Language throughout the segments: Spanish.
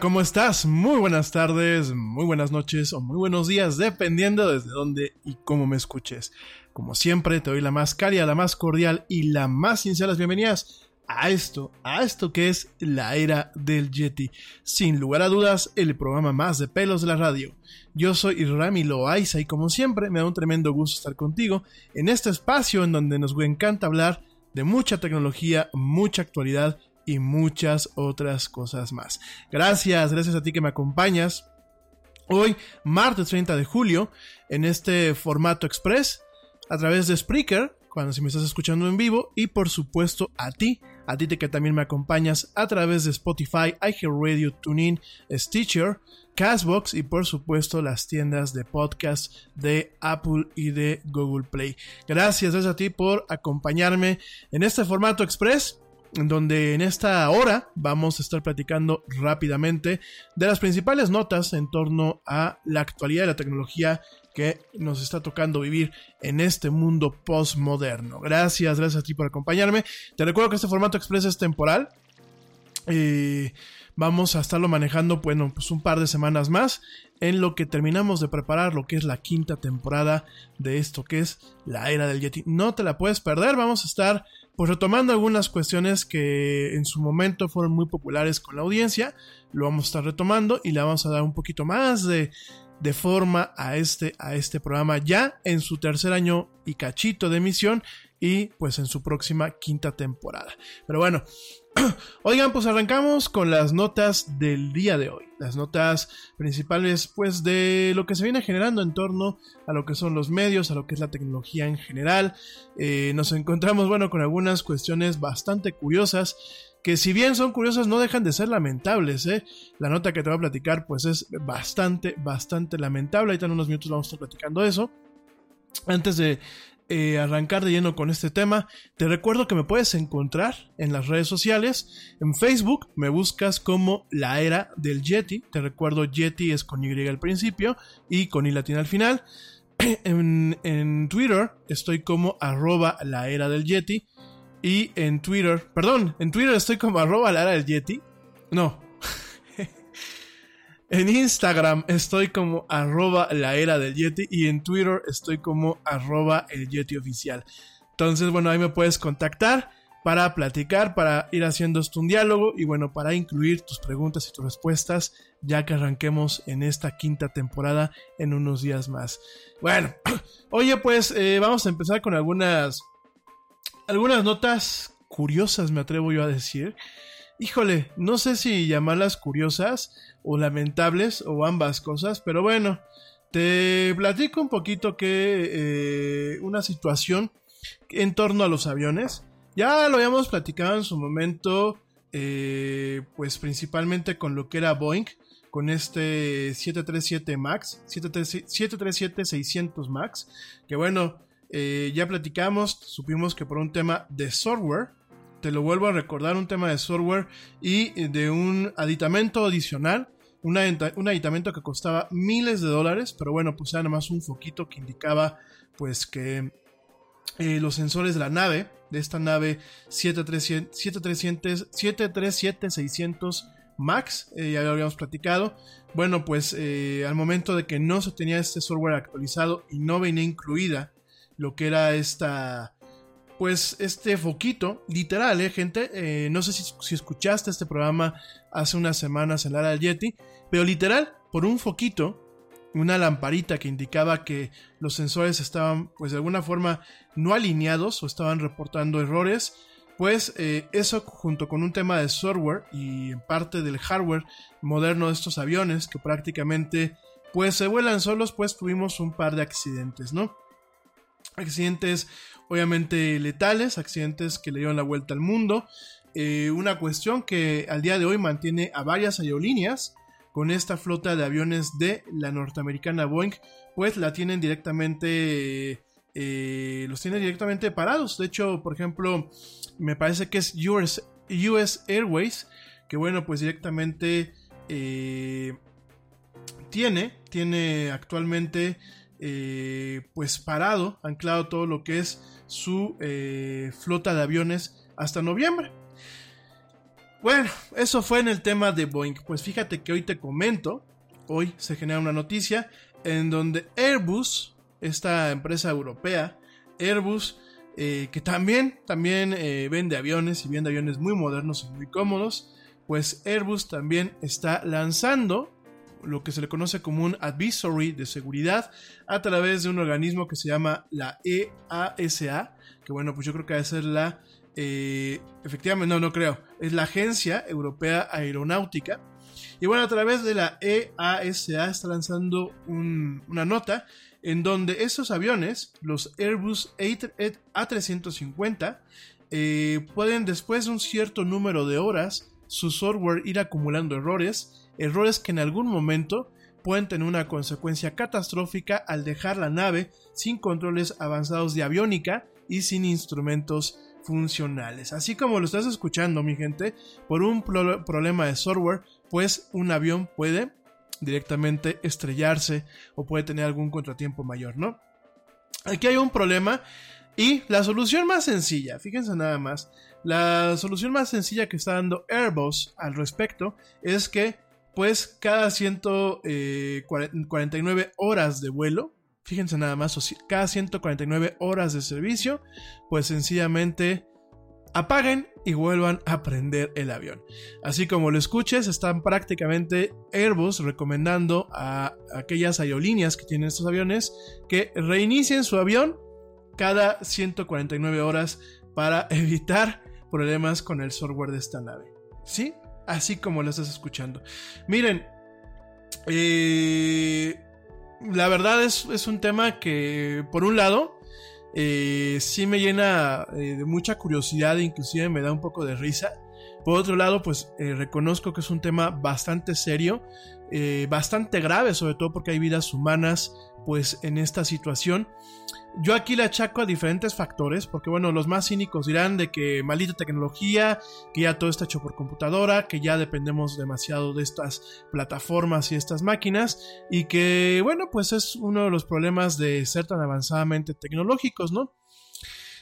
¿Cómo estás? Muy buenas tardes, muy buenas noches o muy buenos días, dependiendo desde dónde y cómo me escuches. Como siempre, te doy la más cálida, la más cordial y la más sincera bienvenidas a esto, a esto que es la era del Yeti. Sin lugar a dudas, el programa más de pelos de la radio. Yo soy Rami Loaiza y como siempre me da un tremendo gusto estar contigo en este espacio en donde nos encanta hablar de mucha tecnología, mucha actualidad y muchas otras cosas más. Gracias, gracias a ti que me acompañas. Hoy, martes 30 de julio, en este formato express, a través de Spreaker, cuando si me estás escuchando en vivo, y por supuesto a ti, a ti que también me acompañas a través de Spotify, iHeartRadio, TuneIn, Stitcher, Castbox y por supuesto las tiendas de podcast de Apple y de Google Play. Gracias, gracias a ti por acompañarme en este formato express donde en esta hora vamos a estar platicando rápidamente de las principales notas en torno a la actualidad de la tecnología que nos está tocando vivir en este mundo postmoderno. Gracias, gracias a ti por acompañarme. Te recuerdo que este formato express es temporal. Eh, vamos a estarlo manejando, bueno, pues un par de semanas más en lo que terminamos de preparar lo que es la quinta temporada de esto que es la era del Yeti. No te la puedes perder, vamos a estar pues retomando algunas cuestiones que en su momento fueron muy populares con la audiencia, lo vamos a estar retomando y le vamos a dar un poquito más de, de forma a este, a este programa ya en su tercer año y cachito de emisión y pues en su próxima quinta temporada. Pero bueno, Oigan, pues arrancamos con las notas del día de hoy. Las notas principales, pues, de lo que se viene generando en torno a lo que son los medios, a lo que es la tecnología en general. Eh, nos encontramos, bueno, con algunas cuestiones bastante curiosas que si bien son curiosas no dejan de ser lamentables, ¿eh? La nota que te voy a platicar pues es bastante, bastante lamentable. Ahorita en unos minutos vamos a estar platicando eso. Antes de eh, arrancar de lleno con este tema, te recuerdo que me puedes encontrar en las redes sociales. En Facebook me buscas como la era del Yeti. Te recuerdo, Yeti es con Y al principio y con I latina al final. En, Twitter estoy como arroba la era del Yeti. Y en Twitter, perdón, en Twitter estoy como arroba la era del Yeti. No, en Instagram estoy como arroba la era del Yeti y en Twitter estoy como arroba el Yeti oficial. Entonces, bueno, ahí me puedes contactar para platicar, para ir haciendo esto un diálogo y bueno, para incluir tus preguntas y tus respuestas ya que arranquemos en esta quinta temporada en unos días más. Bueno, oye pues eh, vamos a empezar con algunas, algunas notas curiosas, me atrevo yo a decir. Híjole, no sé si llamarlas curiosas o lamentables o ambas cosas, pero bueno, te platico un poquito que eh, una situación en torno a los aviones. Ya lo habíamos platicado en su momento, eh, pues principalmente con lo que era Boeing, con este 737 MAX, 737-600 MAX, que bueno, eh, ya platicamos, supimos que por un tema de software, te lo vuelvo a recordar, un tema de software y de un aditamento adicional, un, aditamento que costaba miles de dólares, pero bueno, pues era nada más un foquito que indicaba pues que eh, los sensores de la nave, de esta nave 737-600 Max, eh, ya lo habíamos platicado. Bueno, pues eh, al momento de que no se tenía este software actualizado y no venía incluida lo que era esta pues este foquito, literal, ¿eh, gente? Eh, no sé si, escuchaste este programa hace unas semanas en la del Yeti, pero literal, por un foquito, una lamparita que indicaba que los sensores estaban, pues de alguna forma, no alineados o estaban reportando errores, pues eh, eso junto con un tema de software y en parte del hardware moderno de estos aviones que prácticamente pues se vuelan solos, pues tuvimos un par de accidentes, ¿no? Accidentes obviamente letales, accidentes que le dieron la vuelta al mundo. Eh, una cuestión que al día de hoy mantiene a varias aerolíneas con esta flota de aviones de la norteamericana Boeing, pues la tienen directamente, eh, los tienen directamente parados. De hecho, por ejemplo, me parece que es US, US Airways, que bueno, pues directamente eh, tiene, tiene actualmente pues parado, anclado todo lo que es su eh, flota de aviones hasta noviembre. Bueno, eso fue en el tema de Boeing. Pues fíjate que hoy te comento, hoy se genera una noticia en donde Airbus, esta empresa europea, Airbus, eh, que también, también eh, vende aviones y vende aviones muy modernos y muy cómodos, pues Airbus también está lanzando lo que se le conoce como un advisory de seguridad a través de un organismo que se llama la EASA, que bueno, pues yo creo que debe ser la, eh, efectivamente, no, no creo, es la Agencia Europea Aeronáutica. Y bueno, a través de la EASA está lanzando una nota en donde esos aviones, los Airbus A350, eh, pueden después de un cierto número de horas, su software ir acumulando errores errores que en algún momento pueden tener una consecuencia catastrófica al dejar la nave sin controles avanzados de aviónica y sin instrumentos funcionales. Así como lo estás escuchando, mi gente, por un problema de software, pues un avión puede directamente estrellarse o puede tener algún contratiempo mayor, ¿no? Aquí hay un problema y la solución más sencilla, fíjense nada más, la solución más sencilla que está dando Airbus al respecto es que pues cada 149 eh, horas de vuelo, fíjense nada más, cada 149 horas de servicio, pues sencillamente apaguen y vuelvan a prender el avión. Así como lo escuches, están prácticamente Airbus recomendando a aquellas aerolíneas que tienen estos aviones que reinicien su avión cada 149 horas para evitar problemas con el software de esta nave. ¿Sí? Así como lo estás escuchando. Miren, eh, la verdad es, un tema que, por un lado, eh, sí me llena eh, de mucha curiosidad inclusive me da un poco de risa. Por otro lado, pues reconozco que es un tema bastante serio, bastante grave, sobre todo porque hay vidas humanas pues en esta situación. Yo aquí le achaco a diferentes factores, porque bueno, los más cínicos dirán de que maldita tecnología, que ya todo está hecho por computadora, que ya dependemos demasiado de estas plataformas y estas máquinas, y que bueno, pues es uno de los problemas de ser tan avanzadamente tecnológicos, ¿no?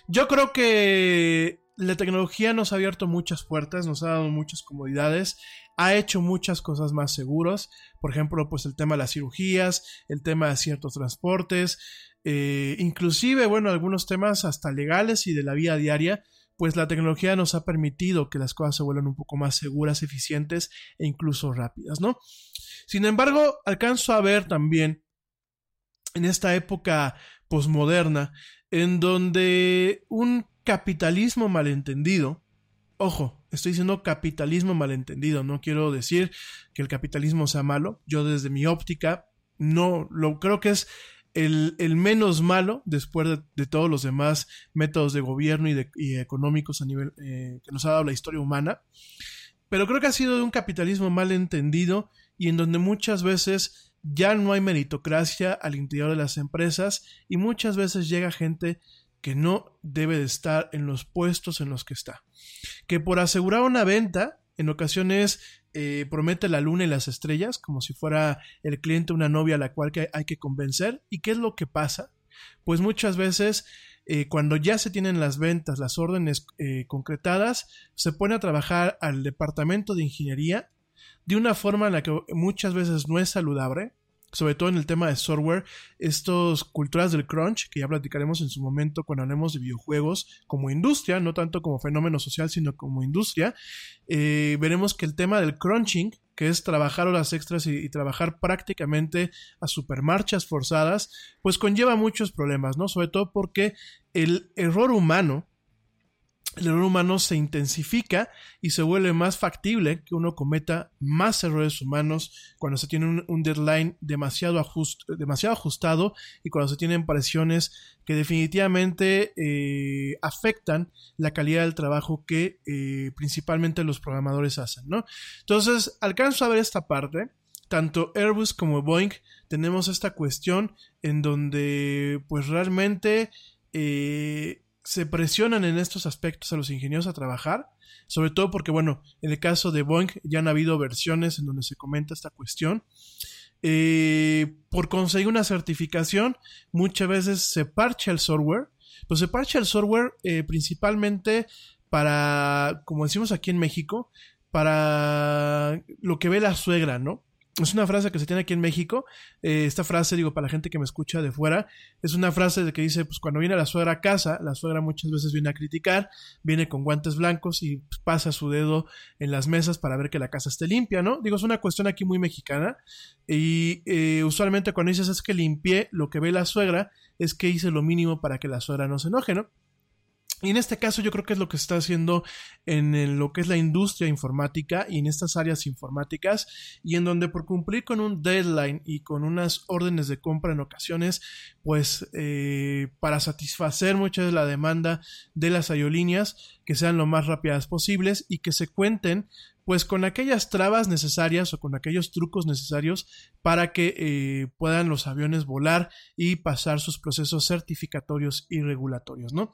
Yo creo que la tecnología nos ha abierto muchas puertas, nos ha dado muchas comodidades, ha hecho muchas cosas más seguras, por ejemplo, pues el tema de las cirugías, el tema de ciertos transportes, eh, inclusive, bueno, algunos temas hasta legales y de la vida diaria, pues la tecnología nos ha permitido que las cosas se vuelvan un poco más seguras, eficientes e incluso rápidas, ¿no? Sin embargo, alcanzo a ver también en esta época posmoderna, en donde un capitalismo malentendido, ojo, estoy diciendo capitalismo malentendido, no quiero decir que el capitalismo sea malo, yo desde mi óptica no lo creo que es el, menos malo después de, todos los demás métodos de gobierno y, de, económicos a nivel eh, que nos ha dado la historia humana. Pero creo que ha sido de un capitalismo mal entendido y en donde muchas veces ya no hay meritocracia al interior de las empresas y muchas veces llega gente que no debe de estar en los puestos en los que está. Que por asegurar una venta, en ocasiones eh, promete la luna y las estrellas, como si fuera el cliente una novia a la cual hay que convencer. ¿Y qué es lo que pasa? Pues muchas veces eh, cuando ya se tienen las ventas, las órdenes eh, concretadas, se pone a trabajar al departamento de ingeniería de una forma en la que muchas veces no es saludable, sobre todo en el tema de software, estos culturas del crunch, que ya platicaremos en su momento cuando hablemos de videojuegos como industria, no tanto como fenómeno social, sino como industria, eh, veremos que el tema del crunching, que es trabajar horas extras y, y, trabajar prácticamente a supermarchas forzadas, pues conlleva muchos problemas, ¿no? Sobre todo porque el error humano el error humano se intensifica y se vuelve más factible que uno cometa más errores humanos cuando se tiene un, deadline demasiado, ajustado y cuando se tienen presiones que definitivamente eh, afectan la calidad del trabajo que eh, principalmente los programadores hacen, ¿no? Entonces, alcanzo a ver esta parte. Tanto Airbus como Boeing tenemos esta cuestión en donde pues realmente eh, se presionan en estos aspectos a los ingenieros a trabajar, sobre todo porque, bueno, en el caso de Boeing ya han habido versiones en donde se comenta esta cuestión. Eh, por conseguir una certificación, muchas veces se parcha el software, pues se parcha el software eh, principalmente para, como decimos aquí en México, para lo que ve la suegra, ¿no? Es una frase que se tiene aquí en México. Eh, esta frase, digo, para la gente que me escucha de fuera, es una frase de que dice, pues cuando viene la suegra a casa, la suegra muchas veces viene a criticar, viene con guantes blancos y pues, pasa su dedo en las mesas para ver que la casa esté limpia, ¿no? Digo, es una cuestión aquí muy mexicana y eh, usualmente cuando dices es que limpié, lo que ve la suegra es que hice lo mínimo para que la suegra no se enoje, ¿no? Y en este caso yo creo que es lo que se está haciendo en lo que es la industria informática y en estas áreas informáticas y en donde por cumplir con un deadline y con unas órdenes de compra en ocasiones, pues eh, para satisfacer mucha de la demanda de las aerolíneas, que sean lo más rápidas posibles y que se cuenten pues con aquellas trabas necesarias o con aquellos trucos necesarios para que eh, puedan los aviones volar y pasar sus procesos certificatorios y regulatorios, ¿no?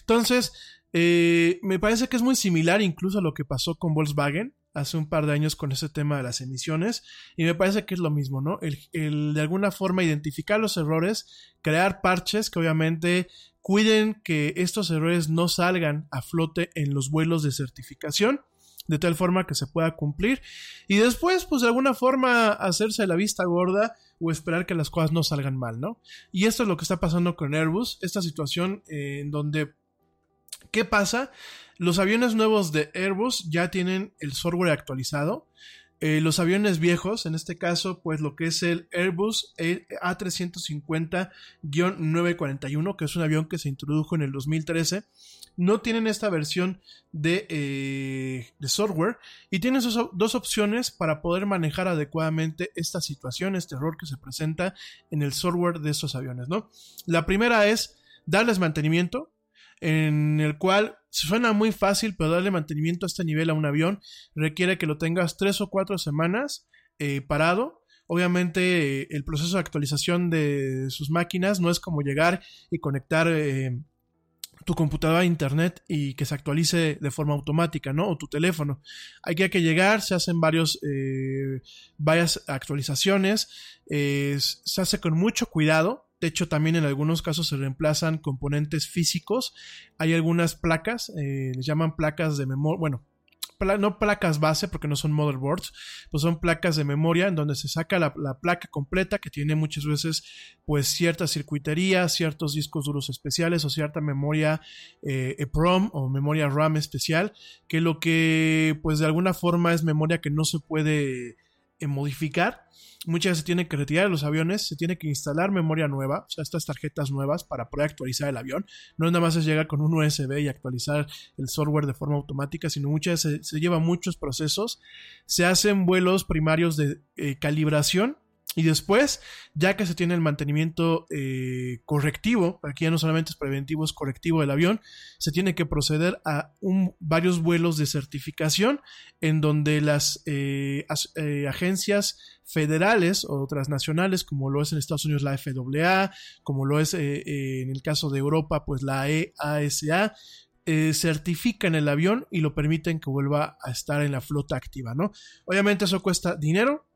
Entonces, eh, me parece que es muy similar incluso a lo que pasó con Volkswagen hace un par de años con ese tema de las emisiones y me parece que es lo mismo, ¿no? El, el de alguna forma identificar los errores, crear parches que obviamente cuiden que estos errores no salgan a flote en los vuelos de certificación de tal forma que se pueda cumplir y después pues de alguna forma hacerse la vista gorda o esperar que las cosas no salgan mal, ¿no? Y esto es lo que está pasando con Airbus, esta situación eh, en donde ¿qué pasa? Los aviones nuevos de Airbus ya tienen el software actualizado. Eh, los aviones viejos, en este caso, pues lo que es el Airbus A350-941, que es un avión que se introdujo en el 2013, no tienen esta versión de, eh, software y tienen dos opciones para poder manejar adecuadamente esta situación, este error que se presenta en el software de estos aviones, ¿no? La primera es darles mantenimiento, en el cual suena muy fácil, pero darle mantenimiento a este nivel a un avión requiere que lo tengas tres o cuatro semanas eh, parado. Obviamente el proceso de actualización de sus máquinas no es como llegar y conectar eh, tu computadora a internet y que se actualice de forma automática, ¿no? O tu teléfono. Hay que, llegar, se hacen eh, varias actualizaciones, se hace con mucho cuidado de hecho, también en algunos casos se reemplazan componentes físicos. Hay algunas placas, eh, les llaman placas de memoria, bueno, no placas base porque no son motherboards, pues son placas de memoria en donde se saca la, placa completa que tiene muchas veces pues cierta circuitería, ciertos discos duros especiales o cierta memoria eh, EPROM o memoria RAM especial, que lo que pues de alguna forma es memoria que no se puede modificar muchas veces se tiene que retirar los aviones, se tiene que instalar memoria nueva, o sea, estas tarjetas nuevas para poder actualizar el avión. No nada más es llegar con un USB y actualizar el software de forma automática, sino muchas veces se, lleva muchos procesos. Se hacen vuelos primarios de eh, calibración y después, ya que se tiene el mantenimiento eh, correctivo, aquí ya no solamente es preventivo, es correctivo del avión, se tiene que proceder a varios vuelos de certificación en donde las eh, eh, agencias federales o transnacionales, como lo es en Estados Unidos la FAA, como lo es en el caso de Europa, pues la EASA, certifican el avión y lo permiten que vuelva a estar en la flota activa, ¿no? Obviamente eso cuesta dinero,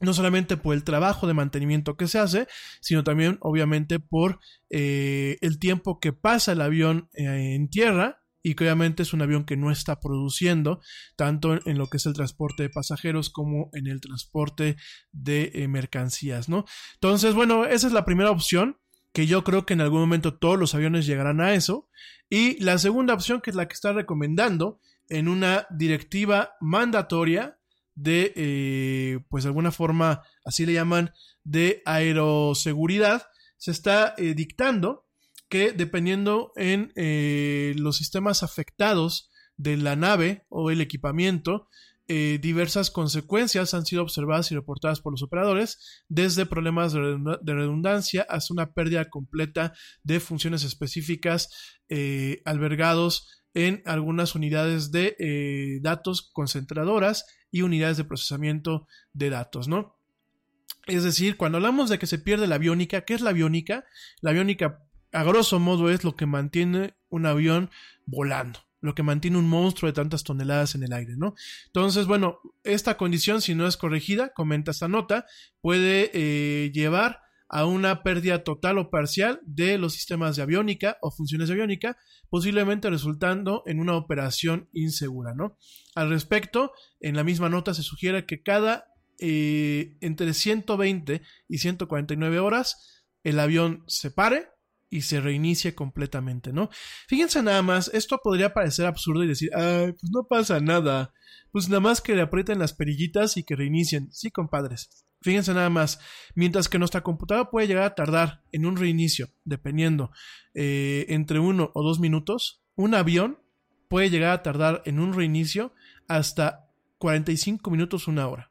no solamente por el trabajo de mantenimiento que se hace, sino también obviamente por eh, el tiempo que pasa el avión eh, en tierra y que obviamente es un avión que no está produciendo tanto en lo que es el transporte de pasajeros como en el transporte de eh, mercancías, ¿no? Entonces, bueno, esa es la primera opción que yo creo que en algún momento todos los aviones llegarán a eso. Y la segunda opción, que es la que está recomendando en una directiva mandatoria de, eh, pues de alguna forma, así le llaman, de aeroseguridad, se está eh, dictando que dependiendo en eh, los sistemas afectados de la nave o el equipamiento, diversas consecuencias han sido observadas y reportadas por los operadores, desde problemas de redundancia hasta una pérdida completa de funciones específicas albergados en algunas unidades de datos concentradoras y unidades de procesamiento de datos, ¿no? Es decir, cuando hablamos de que se pierde la aviónica, ¿qué es la aviónica? La aviónica, a grosso modo, es lo que mantiene un avión volando, lo que mantiene un monstruo de tantas toneladas en el aire, ¿no? Entonces, bueno, esta condición, si no es corregida, comenta esta nota, puede eh, llevar a una pérdida total o parcial de los sistemas de aviónica o funciones de aviónica, posiblemente resultando en una operación insegura, ¿no? Al respecto, en la misma nota se sugiere que cada eh, entre 120 y 149 horas el avión se pare y se reinicie completamente, ¿no? Fíjense nada más, esto podría parecer absurdo y decir, ay, pues no pasa nada, pues nada más que le aprieten las perillitas y que reinicien, sí, compadres. Fíjense nada más, mientras que nuestra computadora puede llegar a tardar en un reinicio, dependiendo, eh, entre uno o dos minutos, un avión puede llegar a tardar en un reinicio hasta 45 minutos, una hora.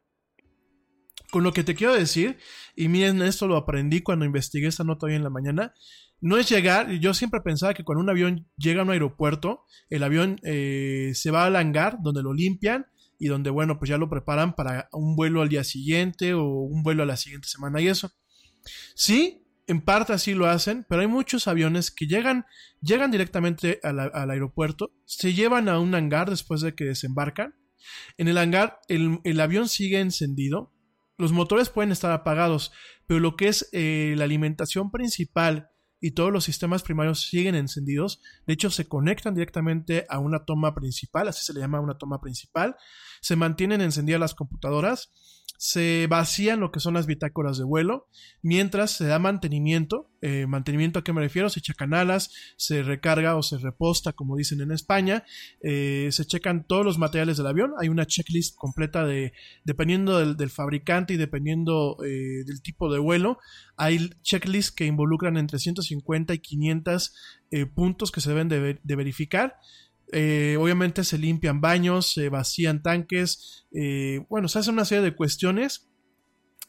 Con lo que te quiero decir, y miren, esto lo aprendí cuando investigué esta nota hoy en la mañana, no es llegar, yo siempre pensaba que cuando un avión llega a un aeropuerto, el avión eh, se va al hangar donde lo limpian y donde, bueno, pues ya lo preparan para un vuelo al día siguiente o un vuelo a la siguiente semana y eso. Sí, en parte así lo hacen, pero hay muchos aviones que llegan, llegan directamente al aeropuerto, se llevan a un hangar después de que desembarcan. En el hangar el, avión sigue encendido, los motores pueden estar apagados, pero lo que es eh, la alimentación principal y todos los sistemas primarios siguen encendidos. De hecho, se conectan directamente a una toma principal, así se le llama una toma principal. Se mantienen encendidas las computadoras se vacían lo que son las bitácoras de vuelo, mientras se da mantenimiento. Eh, mantenimiento a qué me refiero, se checan alas, se recarga o se reposta, como dicen en España, eh, se checan todos los materiales del avión, hay una checklist completa de, dependiendo del, fabricante y dependiendo eh, del tipo de vuelo, hay checklists que involucran entre 150 y 500 puntos que se deben de verificar. Eh, obviamente se limpian baños, se vacían tanques, eh, bueno, se hace una serie de cuestiones.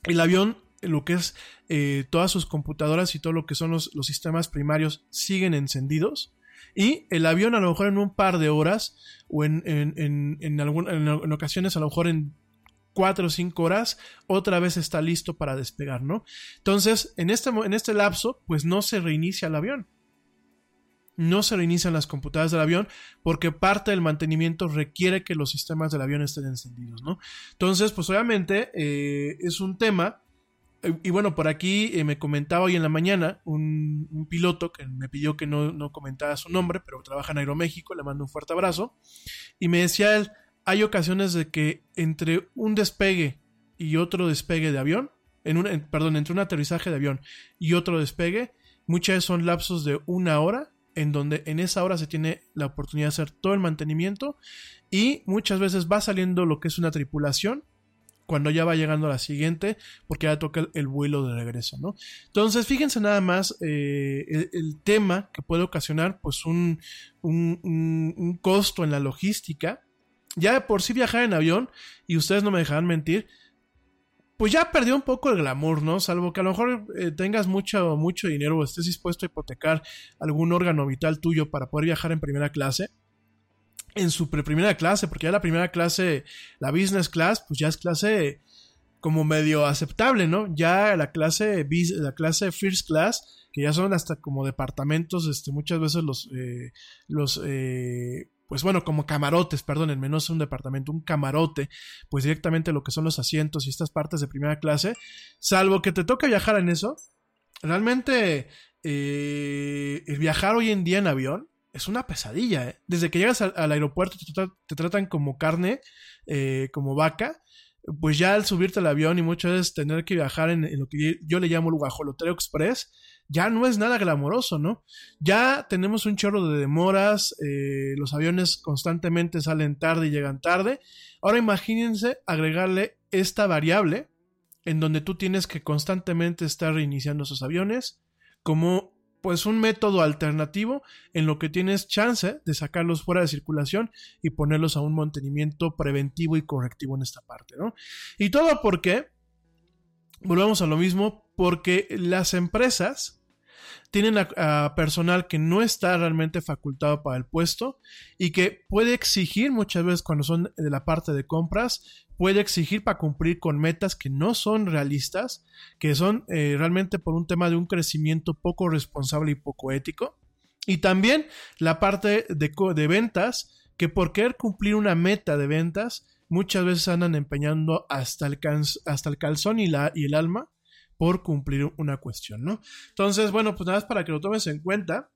El avión, lo que es eh, todas sus computadoras y todo lo que son los, sistemas primarios siguen encendidos. Y el avión a lo mejor en un par de horas o en, en, en, en ocasiones a lo mejor en cuatro o cinco horas, otra vez está listo para despegar, ¿no? Entonces, en este, en este lapso, pues no se reinicia el avión no se reinician las computadoras del avión porque parte del mantenimiento requiere que los sistemas del avión estén encendidos, ¿no? Entonces, pues obviamente eh, es un tema. Y bueno, por aquí eh, me comentaba hoy en la mañana un, piloto que me pidió que no, no, comentara su nombre, pero trabaja en Aeroméxico, le mando un fuerte abrazo. Y me decía él, hay ocasiones de que entre un despegue y otro despegue de avión, en un, perdón, entre un aterrizaje de avión y otro despegue, muchas veces son lapsos de una hora en donde en esa hora se tiene la oportunidad de hacer todo el mantenimiento y muchas veces va saliendo lo que es una tripulación cuando ya va llegando a la siguiente, porque ya toca el, vuelo de regreso, ¿no? Entonces, fíjense nada más eh, el, tema que puede ocasionar, pues, un, un, costo en la logística. Ya de por sí viajar en avión, y ustedes no me dejarán mentir, pues ya perdió un poco el glamour, ¿no? Salvo que a lo mejor eh, tengas mucho, mucho dinero o estés dispuesto a hipotecar algún órgano vital tuyo para poder viajar en primera clase. En su primera clase, porque ya la primera clase, la business class, pues ya es clase como medio aceptable, ¿no? Ya la clase, la clase first class, que ya son hasta como departamentos, este, muchas veces los, eh, los, eh, pues bueno, como camarotes, perdónenme, no es un departamento, un camarote, pues directamente lo que son los asientos y estas partes de primera clase, salvo que te toque viajar en eso, realmente eh, el viajar hoy en día en avión es una pesadilla, ¿eh? Desde que llegas al, aeropuerto te, tratan como carne, eh, como vaca, pues ya al subirte al avión y muchas veces tener que viajar en, lo que yo le llamo el guajolotero express, ya no es nada glamoroso, ¿no? Ya tenemos un chorro de demoras, eh, los aviones constantemente salen tarde y llegan tarde. Ahora imagínense agregarle esta variable en donde tú tienes que constantemente estar reiniciando esos aviones como pues un método alternativo en lo que tienes chance de sacarlos fuera de circulación y ponerlos a un mantenimiento preventivo y correctivo en esta parte, ¿no? Y todo porque, volvemos a lo mismo, porque las empresas tienen a, personal que no está realmente facultado para el puesto y que puede exigir muchas veces cuando son de la parte de compras, puede exigir para cumplir con metas que no son realistas, que son eh, realmente por un tema de un crecimiento poco responsable y poco ético. Y también la parte de, de ventas, que por querer cumplir una meta de ventas, muchas veces andan empeñando hasta el, hasta el calzón y, la, y el alma por cumplir una cuestión, ¿no? Entonces, bueno, pues nada más para que lo tomes en cuenta.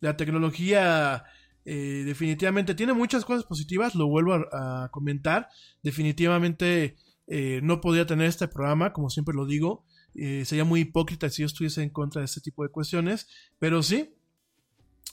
La tecnología eh, definitivamente tiene muchas cosas positivas, lo vuelvo a, comentar. Definitivamente eh, no podría tener este programa, como siempre lo digo. Eh, sería muy hipócrita si yo estuviese en contra de este tipo de cuestiones, pero sí,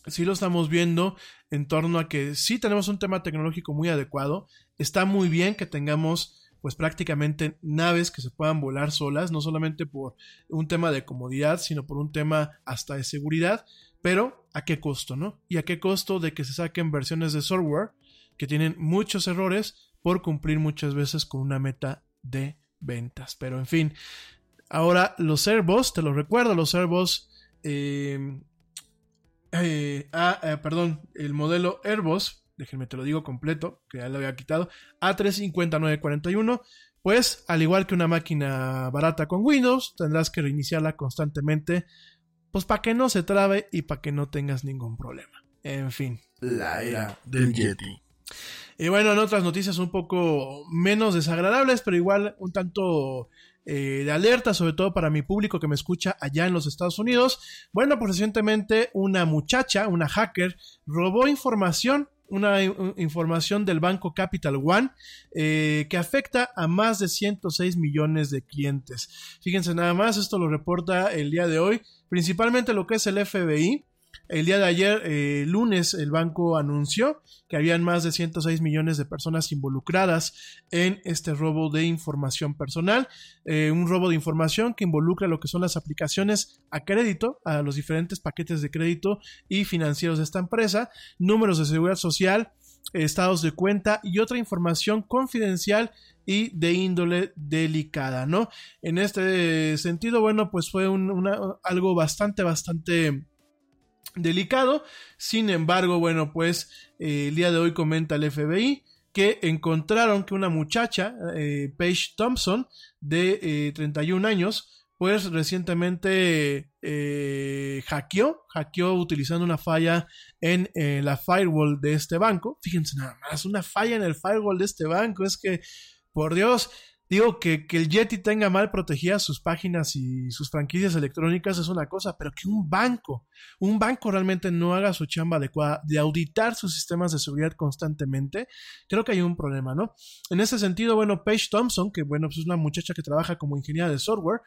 sí lo estamos viendo en torno a que sí tenemos un tema tecnológico muy adecuado. Está muy bien que tengamos pues prácticamente naves que se puedan volar solas, no solamente por un tema de comodidad, sino por un tema hasta de seguridad, pero ¿a qué costo, no? Y a qué costo de que se saquen versiones de software que tienen muchos errores por cumplir muchas veces con una meta de ventas. Pero en fin, ahora los Airbus, te lo recuerdo, los Airbus, eh, eh, ah, eh, perdón, el modelo Airbus, déjenme te lo digo completo, que ya lo había quitado, A350-941, pues al igual que una máquina barata con Windows, tendrás que reiniciarla constantemente, pues para que no se trabe y para que no tengas ningún problema. En fin. La era del Yeti. Y bueno, en otras noticias un poco menos desagradables, pero igual un tanto eh, de alerta, sobre todo para mi público que me escucha allá en los Estados Unidos. Bueno, pues recientemente una muchacha, una hacker, robó información una información del banco Capital One eh, que afecta a más de 106 millones de clientes. Fíjense nada más, esto lo reporta el día de hoy, principalmente lo que es el FBI. El día de ayer, eh, lunes, el banco anunció que habían más de 106 millones de personas involucradas en este robo de información personal. Eh, un robo de información que involucra lo que son las aplicaciones a crédito, a los diferentes paquetes de crédito y financieros de esta empresa, números de seguridad social, estados de cuenta y otra información confidencial y de índole delicada, ¿no? En este sentido, bueno, pues fue algo bastante, bastante delicado. Sin embargo, bueno, pues eh, el día de hoy comenta el FBI que encontraron que una muchacha, eh, Paige Thompson, de 31 eh, años, pues recientemente hackeó, hackeó utilizando una falla en la firewall de este banco. Fíjense nada más, una falla en el firewall de este banco. Es que, por Dios, Digo que, que el Yeti tenga mal protegidas sus páginas y sus franquicias electrónicas es una cosa, pero que un banco, un banco realmente no haga su chamba adecuada de auditar sus sistemas de seguridad constantemente, creo que hay un problema, ¿no? En ese sentido, bueno, Paige Thompson, que bueno, pues es una muchacha que trabaja como ingeniera de software,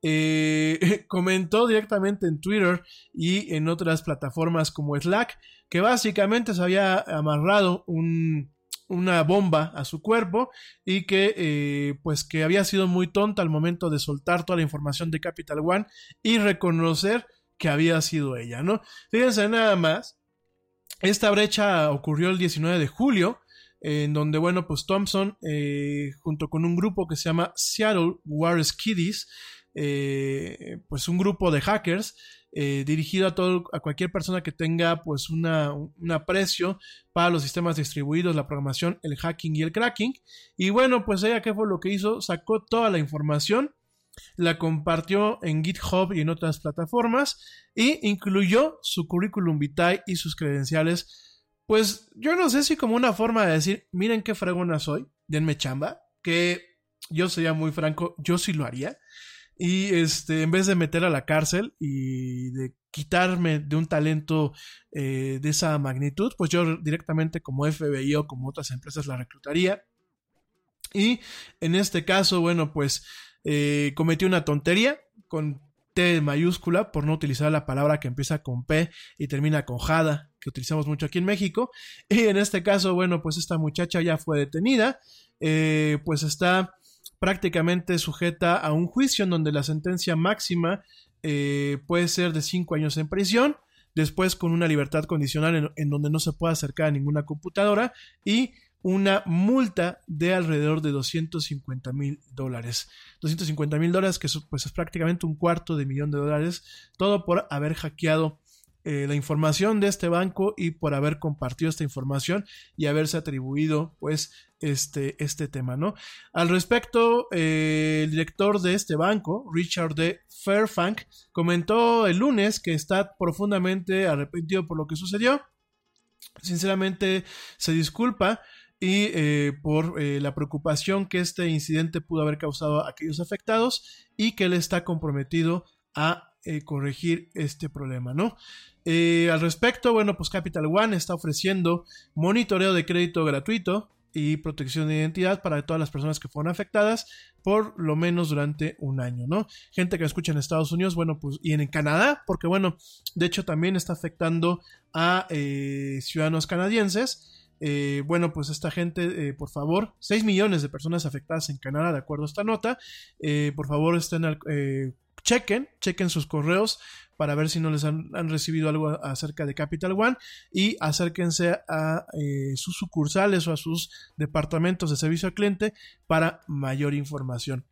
eh, comentó directamente en Twitter y en otras plataformas como Slack que básicamente se había amarrado un una bomba a su cuerpo y que eh, pues que había sido muy tonta al momento de soltar toda la información de Capital One y reconocer que había sido ella, ¿no? Fíjense nada más, esta brecha ocurrió el 19 de julio, en donde, bueno, pues Thompson, eh, junto con un grupo que se llama Seattle War Kiddies, eh, pues un grupo de hackers, eh, dirigido a todo a cualquier persona que tenga pues una, un aprecio para los sistemas distribuidos, la programación, el hacking y el cracking. Y bueno, pues ella qué fue lo que hizo, sacó toda la información, la compartió en GitHub y en otras plataformas y incluyó su currículum vitae y sus credenciales. Pues yo no sé si como una forma de decir, miren qué fregona soy, denme chamba, que yo sería muy franco, yo sí lo haría. Y este, en vez de meter a la cárcel y de quitarme de un talento eh, de esa magnitud, pues yo directamente como FBI o como otras empresas la reclutaría. Y en este caso, bueno, pues eh, cometí una tontería con T mayúscula por no utilizar la palabra que empieza con P y termina con Jada, que utilizamos mucho aquí en México. Y en este caso, bueno, pues esta muchacha ya fue detenida, eh, pues está prácticamente sujeta a un juicio en donde la sentencia máxima eh, puede ser de cinco años en prisión, después con una libertad condicional en, donde no se puede acercar a ninguna computadora y una multa de alrededor de 250 mil dólares. 250 mil dólares, que pues, es prácticamente un cuarto de millón de dólares, todo por haber hackeado eh, la información de este banco y por haber compartido esta información y haberse atribuido pues este, este tema, ¿no? Al respecto, eh, el director de este banco, Richard D. Fairfank, comentó el lunes que está profundamente arrepentido por lo que sucedió. Sinceramente se disculpa y eh, por la preocupación que este incidente pudo haber causado a aquellos afectados y que él está comprometido a eh, corregir este problema, ¿no? al respecto, bueno, pues Capital One está ofreciendo monitoreo de crédito gratuito y protección de identidad para todas las personas que fueron afectadas por lo menos durante un año, ¿no? Gente que escucha en Estados Unidos, bueno, pues y en Canadá, porque bueno, de hecho también está afectando a ciudadanos canadienses eh, bueno, pues esta gente, eh, por favor, 6 millones de personas afectadas en Canadá, de acuerdo a esta nota. Eh, por favor, estén al, chequen, chequen sus correos para ver si no les han, recibido algo acerca de Capital One y acérquense a sus sucursales o a sus departamentos de servicio al cliente para mayor información.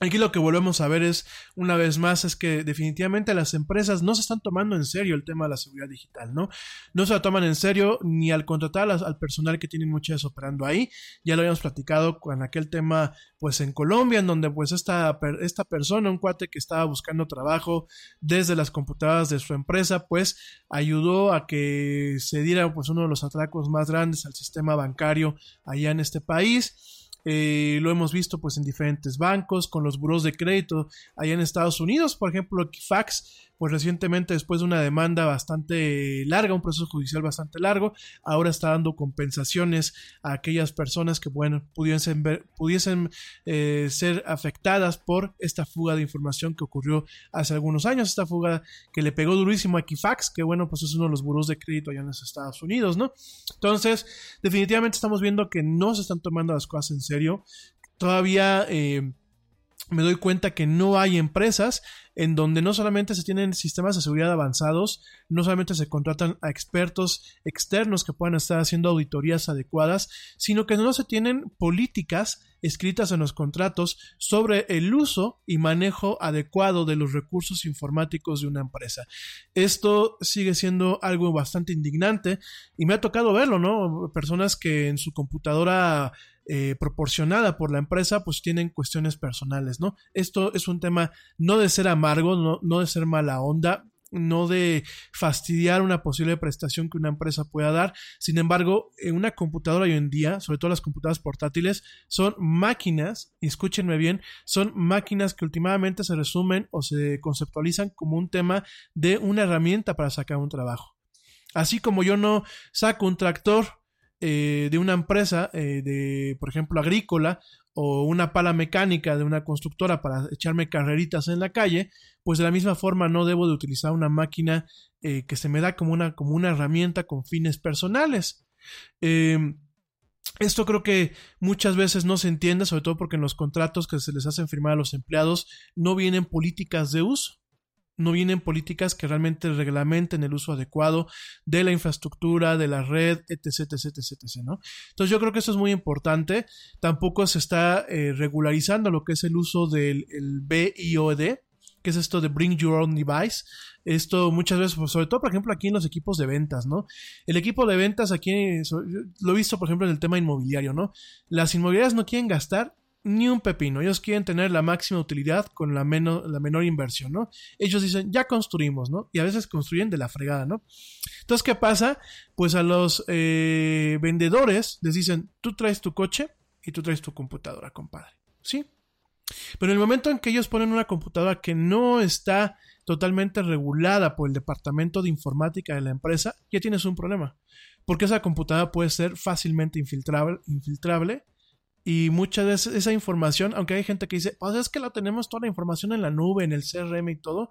Aquí lo que volvemos a ver es, una vez más, es que definitivamente las empresas no se están tomando en serio el tema de la seguridad digital, ¿no? No se la toman en serio ni al contratar al, personal que tienen muchas operando ahí. Ya lo habíamos platicado con aquel tema, pues en Colombia, en donde pues esta, esta persona, un cuate que estaba buscando trabajo desde las computadoras de su empresa, pues ayudó a que se diera pues uno de los atracos más grandes al sistema bancario allá en este país eh, lo hemos visto pues en diferentes bancos, con los buros de crédito allá en Estados Unidos, por ejemplo, Equifax pues recientemente después de una demanda bastante larga, un proceso judicial bastante largo, ahora está dando compensaciones a aquellas personas que, bueno, pudiesen, pudiesen eh, ser afectadas por esta fuga de información que ocurrió hace algunos años, esta fuga que le pegó durísimo a Equifax, que bueno, pues es uno de los buros de crédito allá en los Estados Unidos, ¿no? Entonces, definitivamente estamos viendo que no se están tomando las cosas en serio, todavía... Eh, me doy cuenta que no hay empresas en donde no solamente se tienen sistemas de seguridad avanzados, no solamente se contratan a expertos externos que puedan estar haciendo auditorías adecuadas, sino que no se tienen políticas escritas en los contratos sobre el uso y manejo adecuado de los recursos informáticos de una empresa. Esto sigue siendo algo bastante indignante y me ha tocado verlo, ¿no? Personas que en su computadora eh, proporcionada por la empresa, pues tienen cuestiones personales, ¿no? Esto es un tema no de ser no, de ser mala onda, no de fastidiar una posible prestación que una empresa pueda dar. Sin embargo, en una computadora hoy en día, sobre todo las computadoras portátiles, son máquinas, escúchenme bien, son máquinas que últimamente se resumen o se conceptualizan como un tema de una herramienta para sacar un trabajo. Así como yo no saco un tractor eh, de una empresa, eh, de, por ejemplo, agrícola, o una pala mecánica de una constructora para echarme carreritas en la calle, pues de la misma forma no debo de utilizar una máquina eh, que se me da como una, como una herramienta con fines personales. Em, esto creo que muchas veces no se entiende, sobre todo porque en los contratos que se les hacen firmar a los empleados no vienen políticas de uso no vienen políticas que realmente reglamenten el uso adecuado de la infraestructura, de la red, etc, etc, etc, ¿no? Entonces yo creo que eso es muy importante. Tampoco se está eh, regularizando lo que es el uso del el BIOD, que es esto de Bring Your Own Device. Esto muchas veces, pues, sobre todo, por ejemplo, aquí en los equipos de ventas, ¿no? El equipo de ventas aquí, lo he visto, por ejemplo, en el tema inmobiliario, ¿no? Las inmobiliarias no quieren gastar ni un pepino. Ellos quieren tener la máxima utilidad con la, la menor inversión, ¿no? Ellos dicen, ya construimos, ¿no? Y a veces construyen de la fregada, ¿no? Entonces, ¿qué pasa? Pues a los eh, vendedores les dicen, tú traes tu coche y tú traes tu computadora, compadre. ¿Sí? Pero en el momento en que ellos ponen una computadora que no está totalmente regulada por el departamento de informática de la empresa, ya tienes un problema. Porque esa computadora puede ser fácilmente infiltrable, infiltrable y mucha de esa información, aunque hay gente que dice, pues es que la tenemos toda la información en la nube, en el CRM y todo,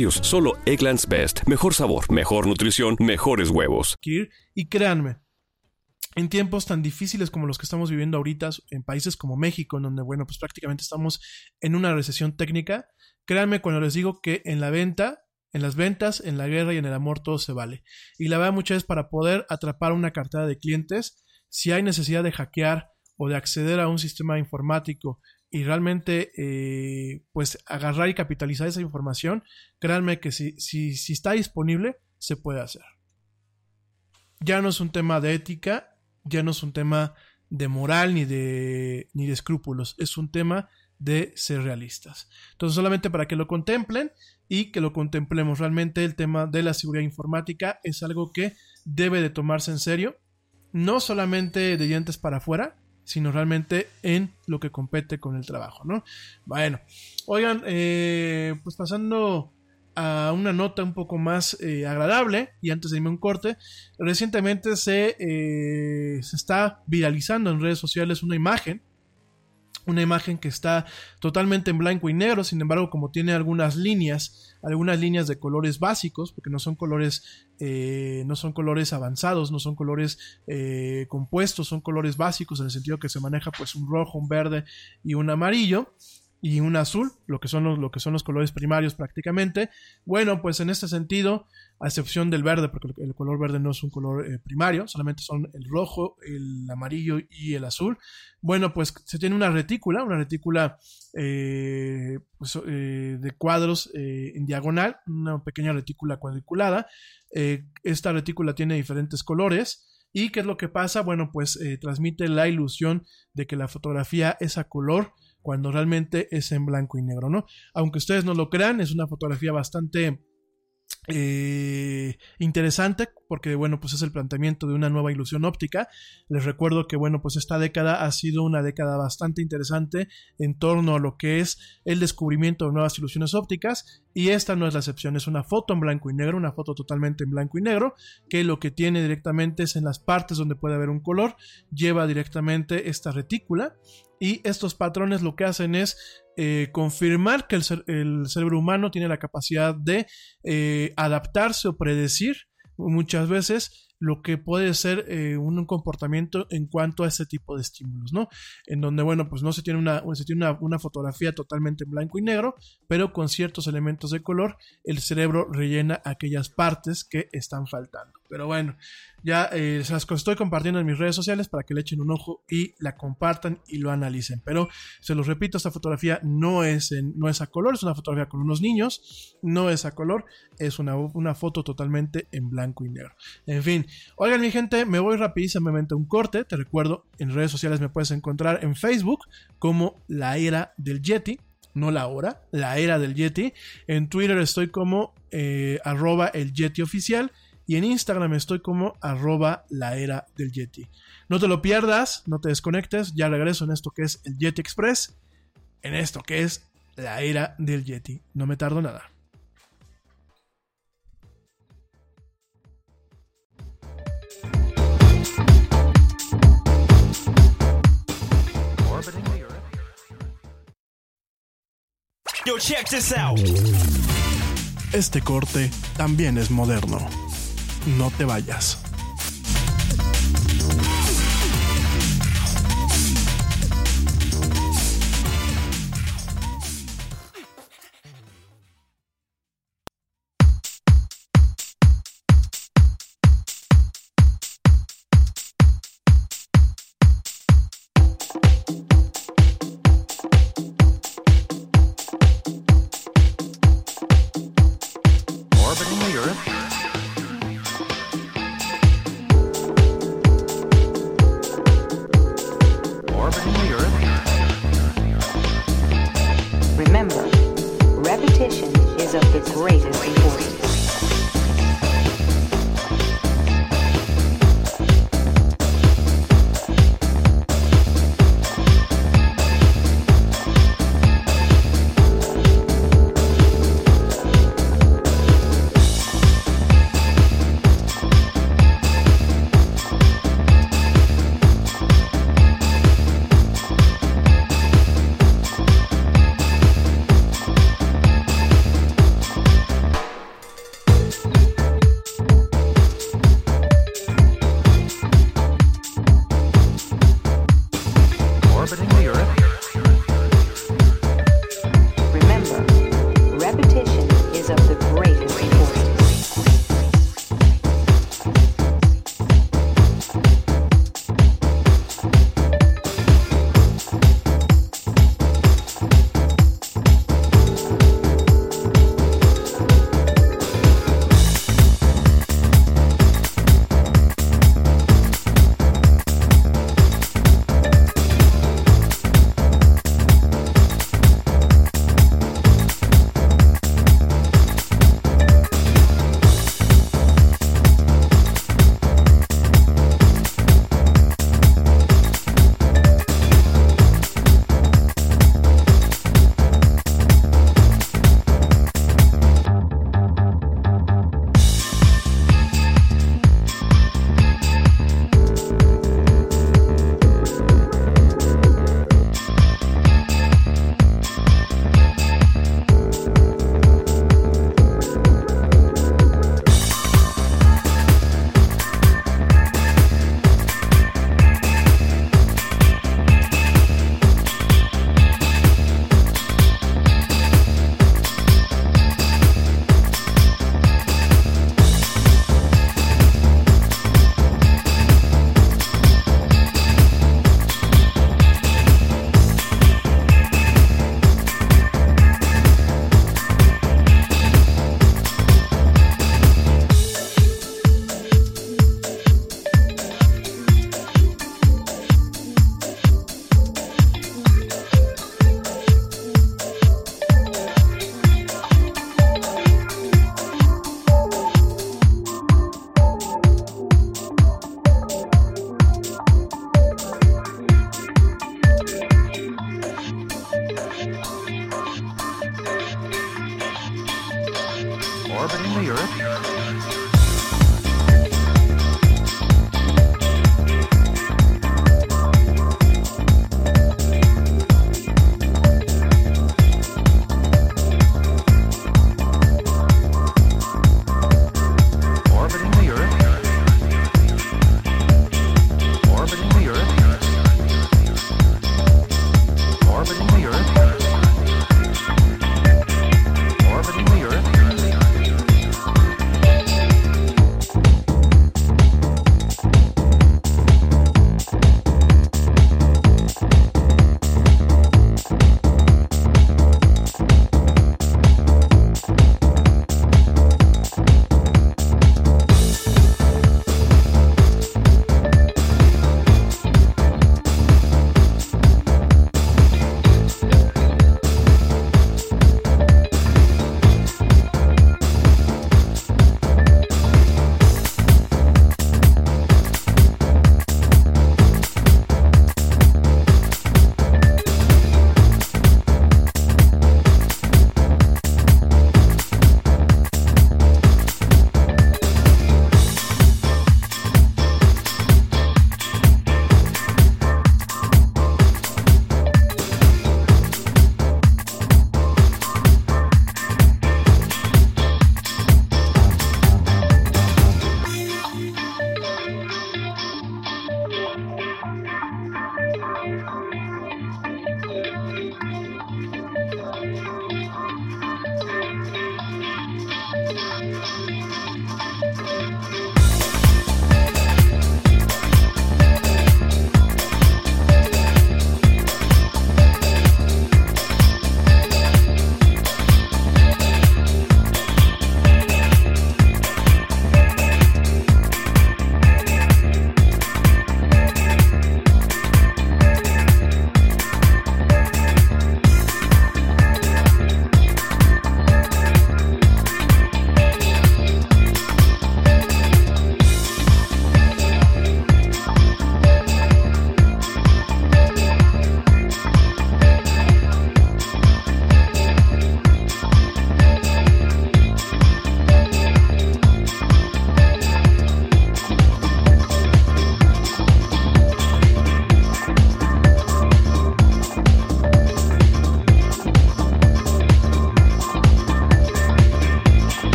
Solo Eggland's Best. Mejor sabor, mejor nutrición, mejores huevos. Y créanme, en tiempos tan difíciles como los que estamos viviendo ahorita, en países como México, en donde, bueno, pues prácticamente estamos en una recesión técnica, créanme cuando les digo que en la venta, en las ventas, en la guerra y en el amor todo se vale. Y la verdad muchas veces para poder atrapar una cartera de clientes, si hay necesidad de hackear o de acceder a un sistema informático y realmente eh, pues agarrar y capitalizar esa información, créanme que si, si, si está disponible, se puede hacer. Ya no es un tema de ética, ya no es un tema de moral ni de, ni de escrúpulos, es un tema de ser realistas. Entonces, solamente para que lo contemplen y que lo contemplemos. Realmente el tema de la seguridad informática es algo que debe de tomarse en serio, no solamente de dientes para afuera, sino realmente en lo que compete con el trabajo, ¿no? Bueno, oigan, eh, pues pasando a una nota un poco más eh, agradable y antes de irme un corte, recientemente se, eh, se está viralizando en redes sociales una imagen una imagen que está totalmente en blanco y negro, sin embargo, como tiene algunas líneas, algunas líneas de colores básicos, porque no son colores, eh, no son colores avanzados, no son colores compuestos, son colores básicos en el sentido que se maneja pues un rojo, un verde y un amarillo y un azul, lo que son los, lo que son los colores primarios prácticamente. Bueno, pues en este sentido, a excepción del verde, porque el color verde no es un color eh, primario, solamente son el rojo, el amarillo y el azul. Bueno, pues se tiene una retícula, una retícula eh, pues, eh, de cuadros en diagonal, una pequeña retícula cuadriculada. esta retícula tiene diferentes colores. ¿Y qué es lo que pasa? Bueno, pues transmite la ilusión de que la fotografía es a color cuando realmente es en blanco y negro, ¿no? Aunque ustedes no lo crean, es una fotografía bastante eh, interesante porque bueno pues es el planteamiento de una nueva ilusión óptica les recuerdo que bueno pues esta década ha sido una década bastante interesante en torno a lo que es el descubrimiento de nuevas ilusiones ópticas y esta no es la excepción es una foto en blanco y negro una foto totalmente en blanco y negro que lo que tiene directamente es en las partes donde puede haber un color lleva directamente esta retícula y estos patrones lo que hacen es eh, confirmar que el, cerebro humano tiene la capacidad de eh, adaptarse o predecir muchas veces lo que puede ser eh, un, comportamiento en cuanto a ese tipo de estímulos, ¿no? En donde, bueno, pues no se tiene, una, se tiene una, una, fotografía totalmente en blanco y negro, pero con ciertos elementos de color, el cerebro rellena aquellas partes que están faltando. Pero bueno, ya eh, se las estoy compartiendo en mis redes sociales para que le echen un ojo y la compartan y lo analicen. Pero se los repito, esta fotografía no es, no es a color, es una fotografía con unos niños, no es a color, es una, una foto totalmente en blanco y negro. En fin, oigan mi gente, me voy rapidísimamente a un corte. Te recuerdo, en redes sociales me puedes encontrar en Facebook como La Era del Yeti no la hora, la era del Yeti. En Twitter estoy como eh, arroba el Yeti oficial y en Instagram estoy como arroba la era del Yeti. No te lo pierdas, no te desconectes, ya regreso en esto que es el Yeti Express, en esto que es la era del Yeti. No me tardo nada. Yo, check this out. Este corte también es moderno. No te vayas.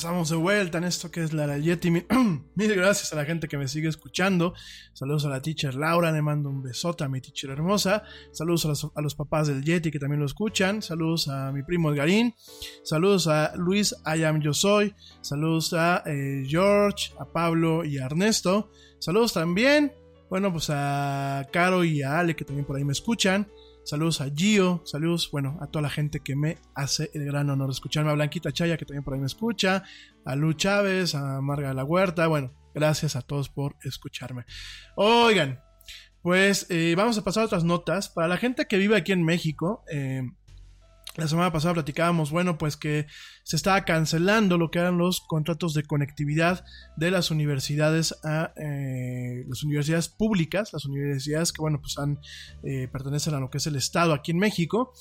Estamos de vuelta en esto que es la Yeti. Mil gracias a la gente que me sigue escuchando. Saludos a la teacher Laura, le mando un besote a mi teacher hermosa. Saludos a los, a los papás del Yeti que también lo escuchan. Saludos a mi primo Edgarín. Saludos a Luis Ayam Yo Soy. Saludos a eh, George, a Pablo y a Ernesto. Saludos también, bueno, pues a Caro y a Ale que también por ahí me escuchan. Saludos a Gio, saludos, bueno, a toda la gente que me hace el gran honor de escucharme, a Blanquita Chaya, que también por ahí me escucha, a Lu Chávez, a Marga de la Huerta, bueno, gracias a todos por escucharme. Oigan, pues eh, vamos a pasar a otras notas. Para la gente que vive aquí en México, eh, la semana pasada platicábamos, bueno, pues que se estaba cancelando lo que eran los contratos de conectividad de las universidades a eh, las universidades públicas, las universidades que, bueno, pues han, eh, pertenecen a lo que es el Estado aquí en México.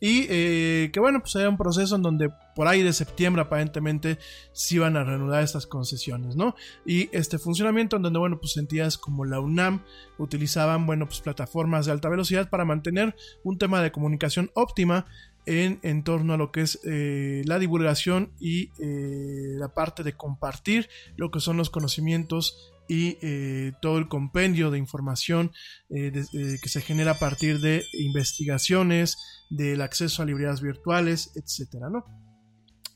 Y eh, que, bueno, pues era un proceso en donde por ahí de septiembre aparentemente se iban a reanudar estas concesiones, ¿no? Y este funcionamiento en donde, bueno, pues entidades como la UNAM utilizaban, bueno, pues plataformas de alta velocidad para mantener un tema de comunicación óptima en, torno a lo que es eh, la divulgación y eh, la parte de compartir lo que son los conocimientos y eh, todo el compendio de información que se genera a partir de investigaciones, del acceso a librerías virtuales, etcétera, ¿no?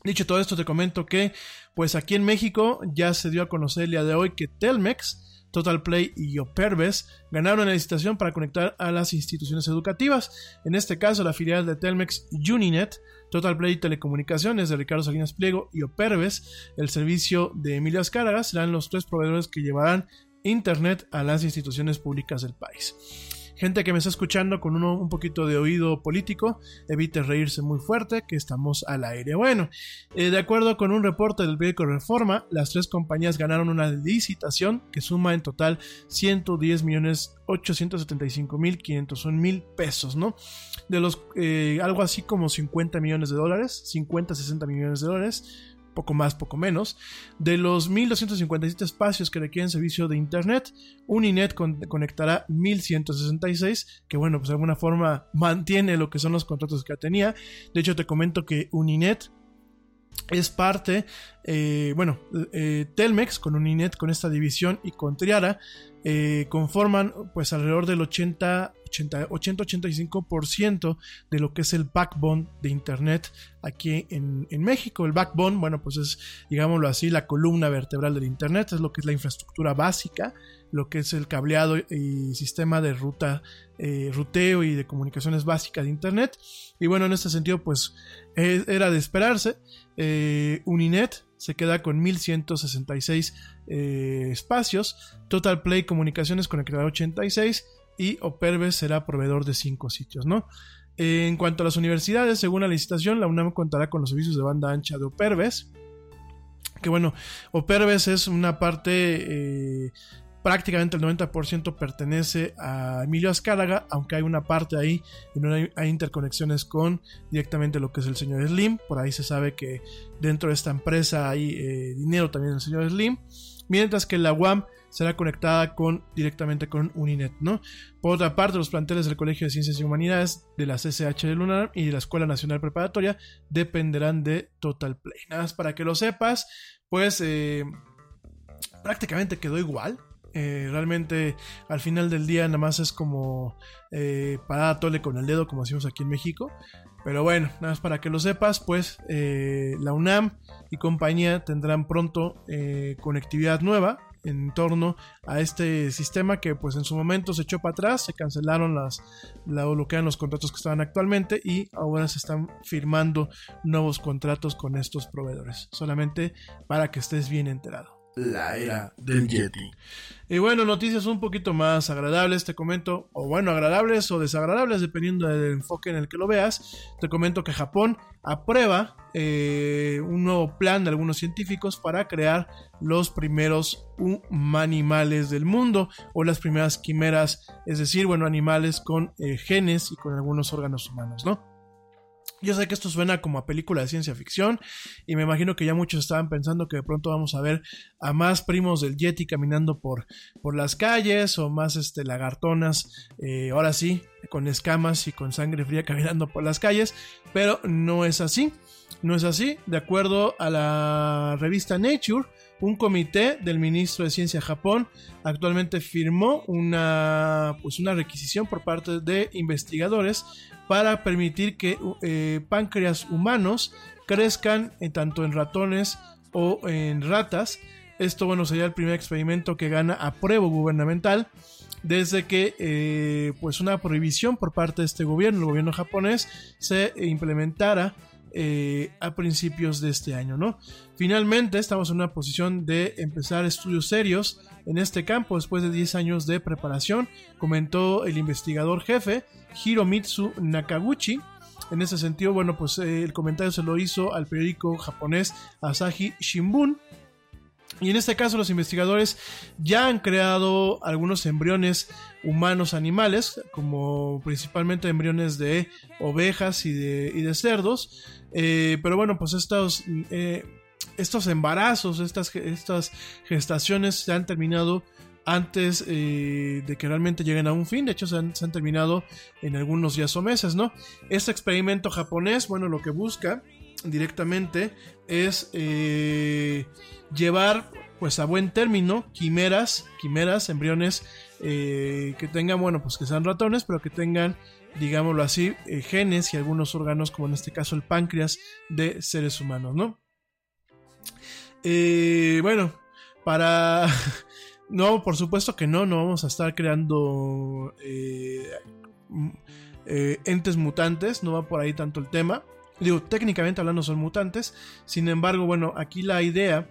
Dicho todo esto, te comento que, pues aquí en México ya se dio a conocer el día de hoy que Telmex, Total Play y Operbes ganaron la licitación para conectar a las instituciones educativas. En este caso, la filial de Telmex Uninet, Total Play Telecomunicaciones de Ricardo Salinas Pliego y Operbes, el servicio de Emilio Azcárraga, serán los tres proveedores que llevarán Internet a las instituciones públicas del país. Gente que me está escuchando con uno, un poquito de oído político, evite reírse muy fuerte, que estamos al aire. Bueno, eh, de acuerdo con un reporte del periódico Reforma, las tres compañías ganaron una licitación que suma en total 110 millones 875 mil 501 mil pesos, ¿no? De los, eh, algo así como 50 millones de dólares, 50, 60 millones de dólares poco más, poco menos. De los 1257 espacios que requieren servicio de Internet, Uninet con conectará 1166, que bueno, pues de alguna forma mantiene lo que son los contratos que tenía. De hecho, te comento que Uninet es parte, eh, bueno, eh, Telmex con Uninet, con esta división y con Triara, eh, conforman pues alrededor del 80 80-85% de lo que es el backbone de Internet aquí en, México. El backbone, bueno, pues es, digámoslo así, la columna vertebral del Internet, es lo que es la infraestructura básica, lo que es el cableado y sistema de ruta, eh, ruteo y de comunicaciones básicas de Internet. Y bueno, en este sentido, pues eh, era de esperarse. Eh, Uninet se queda con 1166 eh, espacios. Total Play Comunicaciones conectará 86 y Operbes será proveedor de 5 sitios, ¿no? En cuanto a las universidades, según la licitación, la UNAM contará con los servicios de banda ancha de Operbes. Que bueno, Operbes es una parte, eh, prácticamente el 90% pertenece a Emilio Azcárraga, aunque hay una parte ahí y no hay, interconexiones con directamente lo que es el señor Slim. Por ahí se sabe que dentro de esta empresa hay eh, dinero también del señor Slim. Mientras que la UAM será conectada con, directamente con Uninet, ¿no? Por otra parte, los planteles del Colegio de Ciencias y Humanidades, de la CCH de Lunar y de la Escuela Nacional Preparatoria dependerán de Total Play. Nada más para que lo sepas, pues eh, prácticamente quedó igual. Eh, realmente al final del día nada más es como eh, parar a tole con el dedo como decimos aquí en México. Pero bueno, nada más para que lo sepas, pues eh, la UNAM y compañía tendrán pronto eh, conectividad nueva en torno a este sistema que pues en su momento se echó para atrás, se cancelaron las, la, lo que los contratos que estaban actualmente y ahora se están firmando nuevos contratos con estos proveedores, solamente para que estés bien enterado. La era del Yeti. Y bueno, noticias un poquito más agradables, te comento, o bueno, agradables o desagradables, dependiendo del enfoque en el que lo veas. Te comento que Japón aprueba eh, un nuevo plan de algunos científicos para crear los primeros humanimales del mundo, o las primeras quimeras, es decir, bueno, animales con eh, genes y con algunos órganos humanos, ¿no? Yo sé que esto suena como a película de ciencia ficción y me imagino que ya muchos estaban pensando que de pronto vamos a ver a más primos del Yeti caminando por, por las calles o más este, lagartonas, eh, ahora sí, con escamas y con sangre fría caminando por las calles, pero no es así. No es así. De acuerdo a la revista Nature, un comité del ministro de Ciencia de Japón actualmente firmó una, pues una requisición por parte de investigadores para permitir que eh, páncreas humanos crezcan tanto en ratones o en ratas. Esto, bueno, sería el primer experimento que gana apruebo gubernamental desde que eh, pues una prohibición por parte de este gobierno, el gobierno japonés, se implementara eh, a principios de este año, ¿no? Finalmente estamos en una posición de empezar estudios serios en este campo después de 10 años de preparación, comentó el investigador jefe Hiromitsu Nakaguchi. En ese sentido, bueno, pues eh, el comentario se lo hizo al periódico japonés Asahi Shimbun, y en este caso los investigadores ya han creado algunos embriones humanos animales, como principalmente embriones de ovejas y de, y de cerdos. Eh, pero bueno, pues estos, eh, estos embarazos, estas, estas gestaciones se han terminado antes eh, de que realmente lleguen a un fin. De hecho, se han, terminado en algunos días o meses, ¿no? Este experimento japonés, bueno, lo que busca directamente es llevar pues a buen término quimeras, quimeras, embriones que tengan, bueno, pues que sean ratones, pero que tengan, digámoslo así, eh, genes y algunos órganos, como en este caso el páncreas de seres humanos, ¿no? Eh, bueno, para... no, por supuesto que no, no vamos a estar creando eh, entes mutantes, no va por ahí tanto el tema. Digo, técnicamente hablando son mutantes, sin embargo, bueno, aquí la idea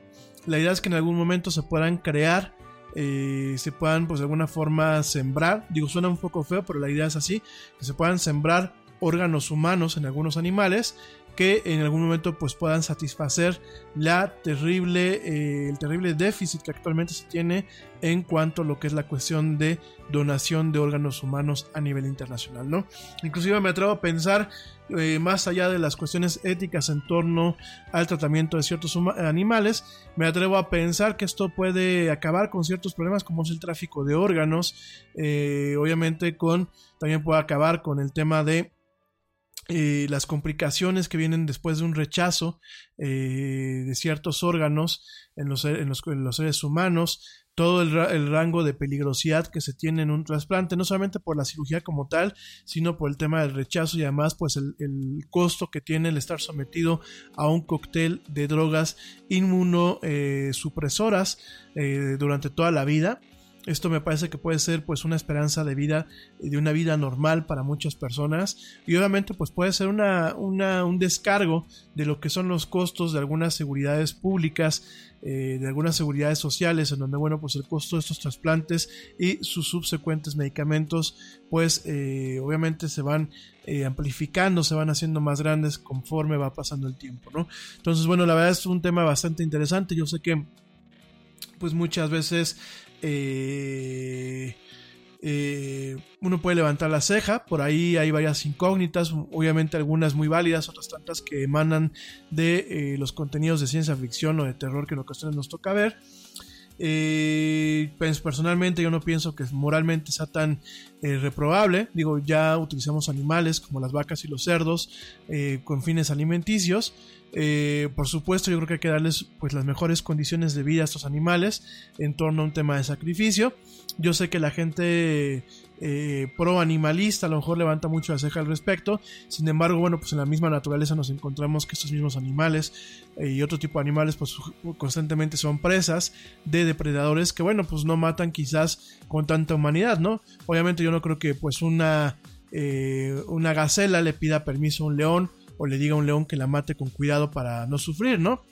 la idea es que en algún momento se puedan crear, eh, se puedan pues de alguna forma sembrar, digo suena un poco feo, pero la idea es así, que se puedan sembrar órganos humanos en algunos animales que en algún momento pues puedan satisfacer la terrible eh, el terrible déficit que actualmente se tiene en cuanto a lo que es la cuestión de donación de órganos humanos a nivel internacional no inclusive me atrevo a pensar eh, más allá de las cuestiones éticas en torno al tratamiento de ciertos animales me atrevo a pensar que esto puede acabar con ciertos problemas como es el tráfico de órganos eh, obviamente con también puede acabar con el tema de eh, las complicaciones que vienen después de un rechazo eh, de ciertos órganos en los, en los, en los seres humanos, todo el, el, rango de peligrosidad que se tiene en un trasplante, no solamente por la cirugía como tal, sino por el tema del rechazo y además pues el, el costo que tiene el estar sometido a un cóctel de drogas inmunosupresoras eh, durante toda la vida. Esto me parece que puede ser pues una esperanza de vida, de una vida normal para muchas personas y obviamente pues puede ser una, una, un descargo de lo que son los costos de algunas seguridades públicas, eh, de algunas seguridades sociales en donde bueno pues el costo de estos trasplantes y sus subsecuentes medicamentos pues eh, obviamente se van eh, amplificando, se van haciendo más grandes conforme va pasando el tiempo, ¿no? Entonces bueno la verdad es un tema bastante interesante, yo sé que pues muchas veces eh, eh, uno puede levantar la ceja, por ahí hay varias incógnitas, obviamente algunas muy válidas, otras tantas que emanan de eh, los contenidos de ciencia ficción o de terror que en ocasiones nos toca ver. pues personalmente yo no pienso que moralmente sea tan reprobable. Digo, ya utilizamos animales como las vacas y los cerdos con fines alimenticios. Eh, por supuesto, yo creo que hay que darles pues, las mejores condiciones de vida a estos animales en torno a un tema de sacrificio. Yo sé que la gente eh, pro animalista a lo mejor levanta mucho la ceja al respecto. Sin embargo, bueno, pues en la misma naturaleza nos encontramos que estos mismos animales eh, y otro tipo de animales pues constantemente son presas de depredadores que bueno, pues no matan quizás con tanta humanidad, ¿no? Obviamente yo no creo que pues una, eh, una gacela le pida permiso a un león o le diga a un león que la mate con cuidado para no sufrir, ¿no?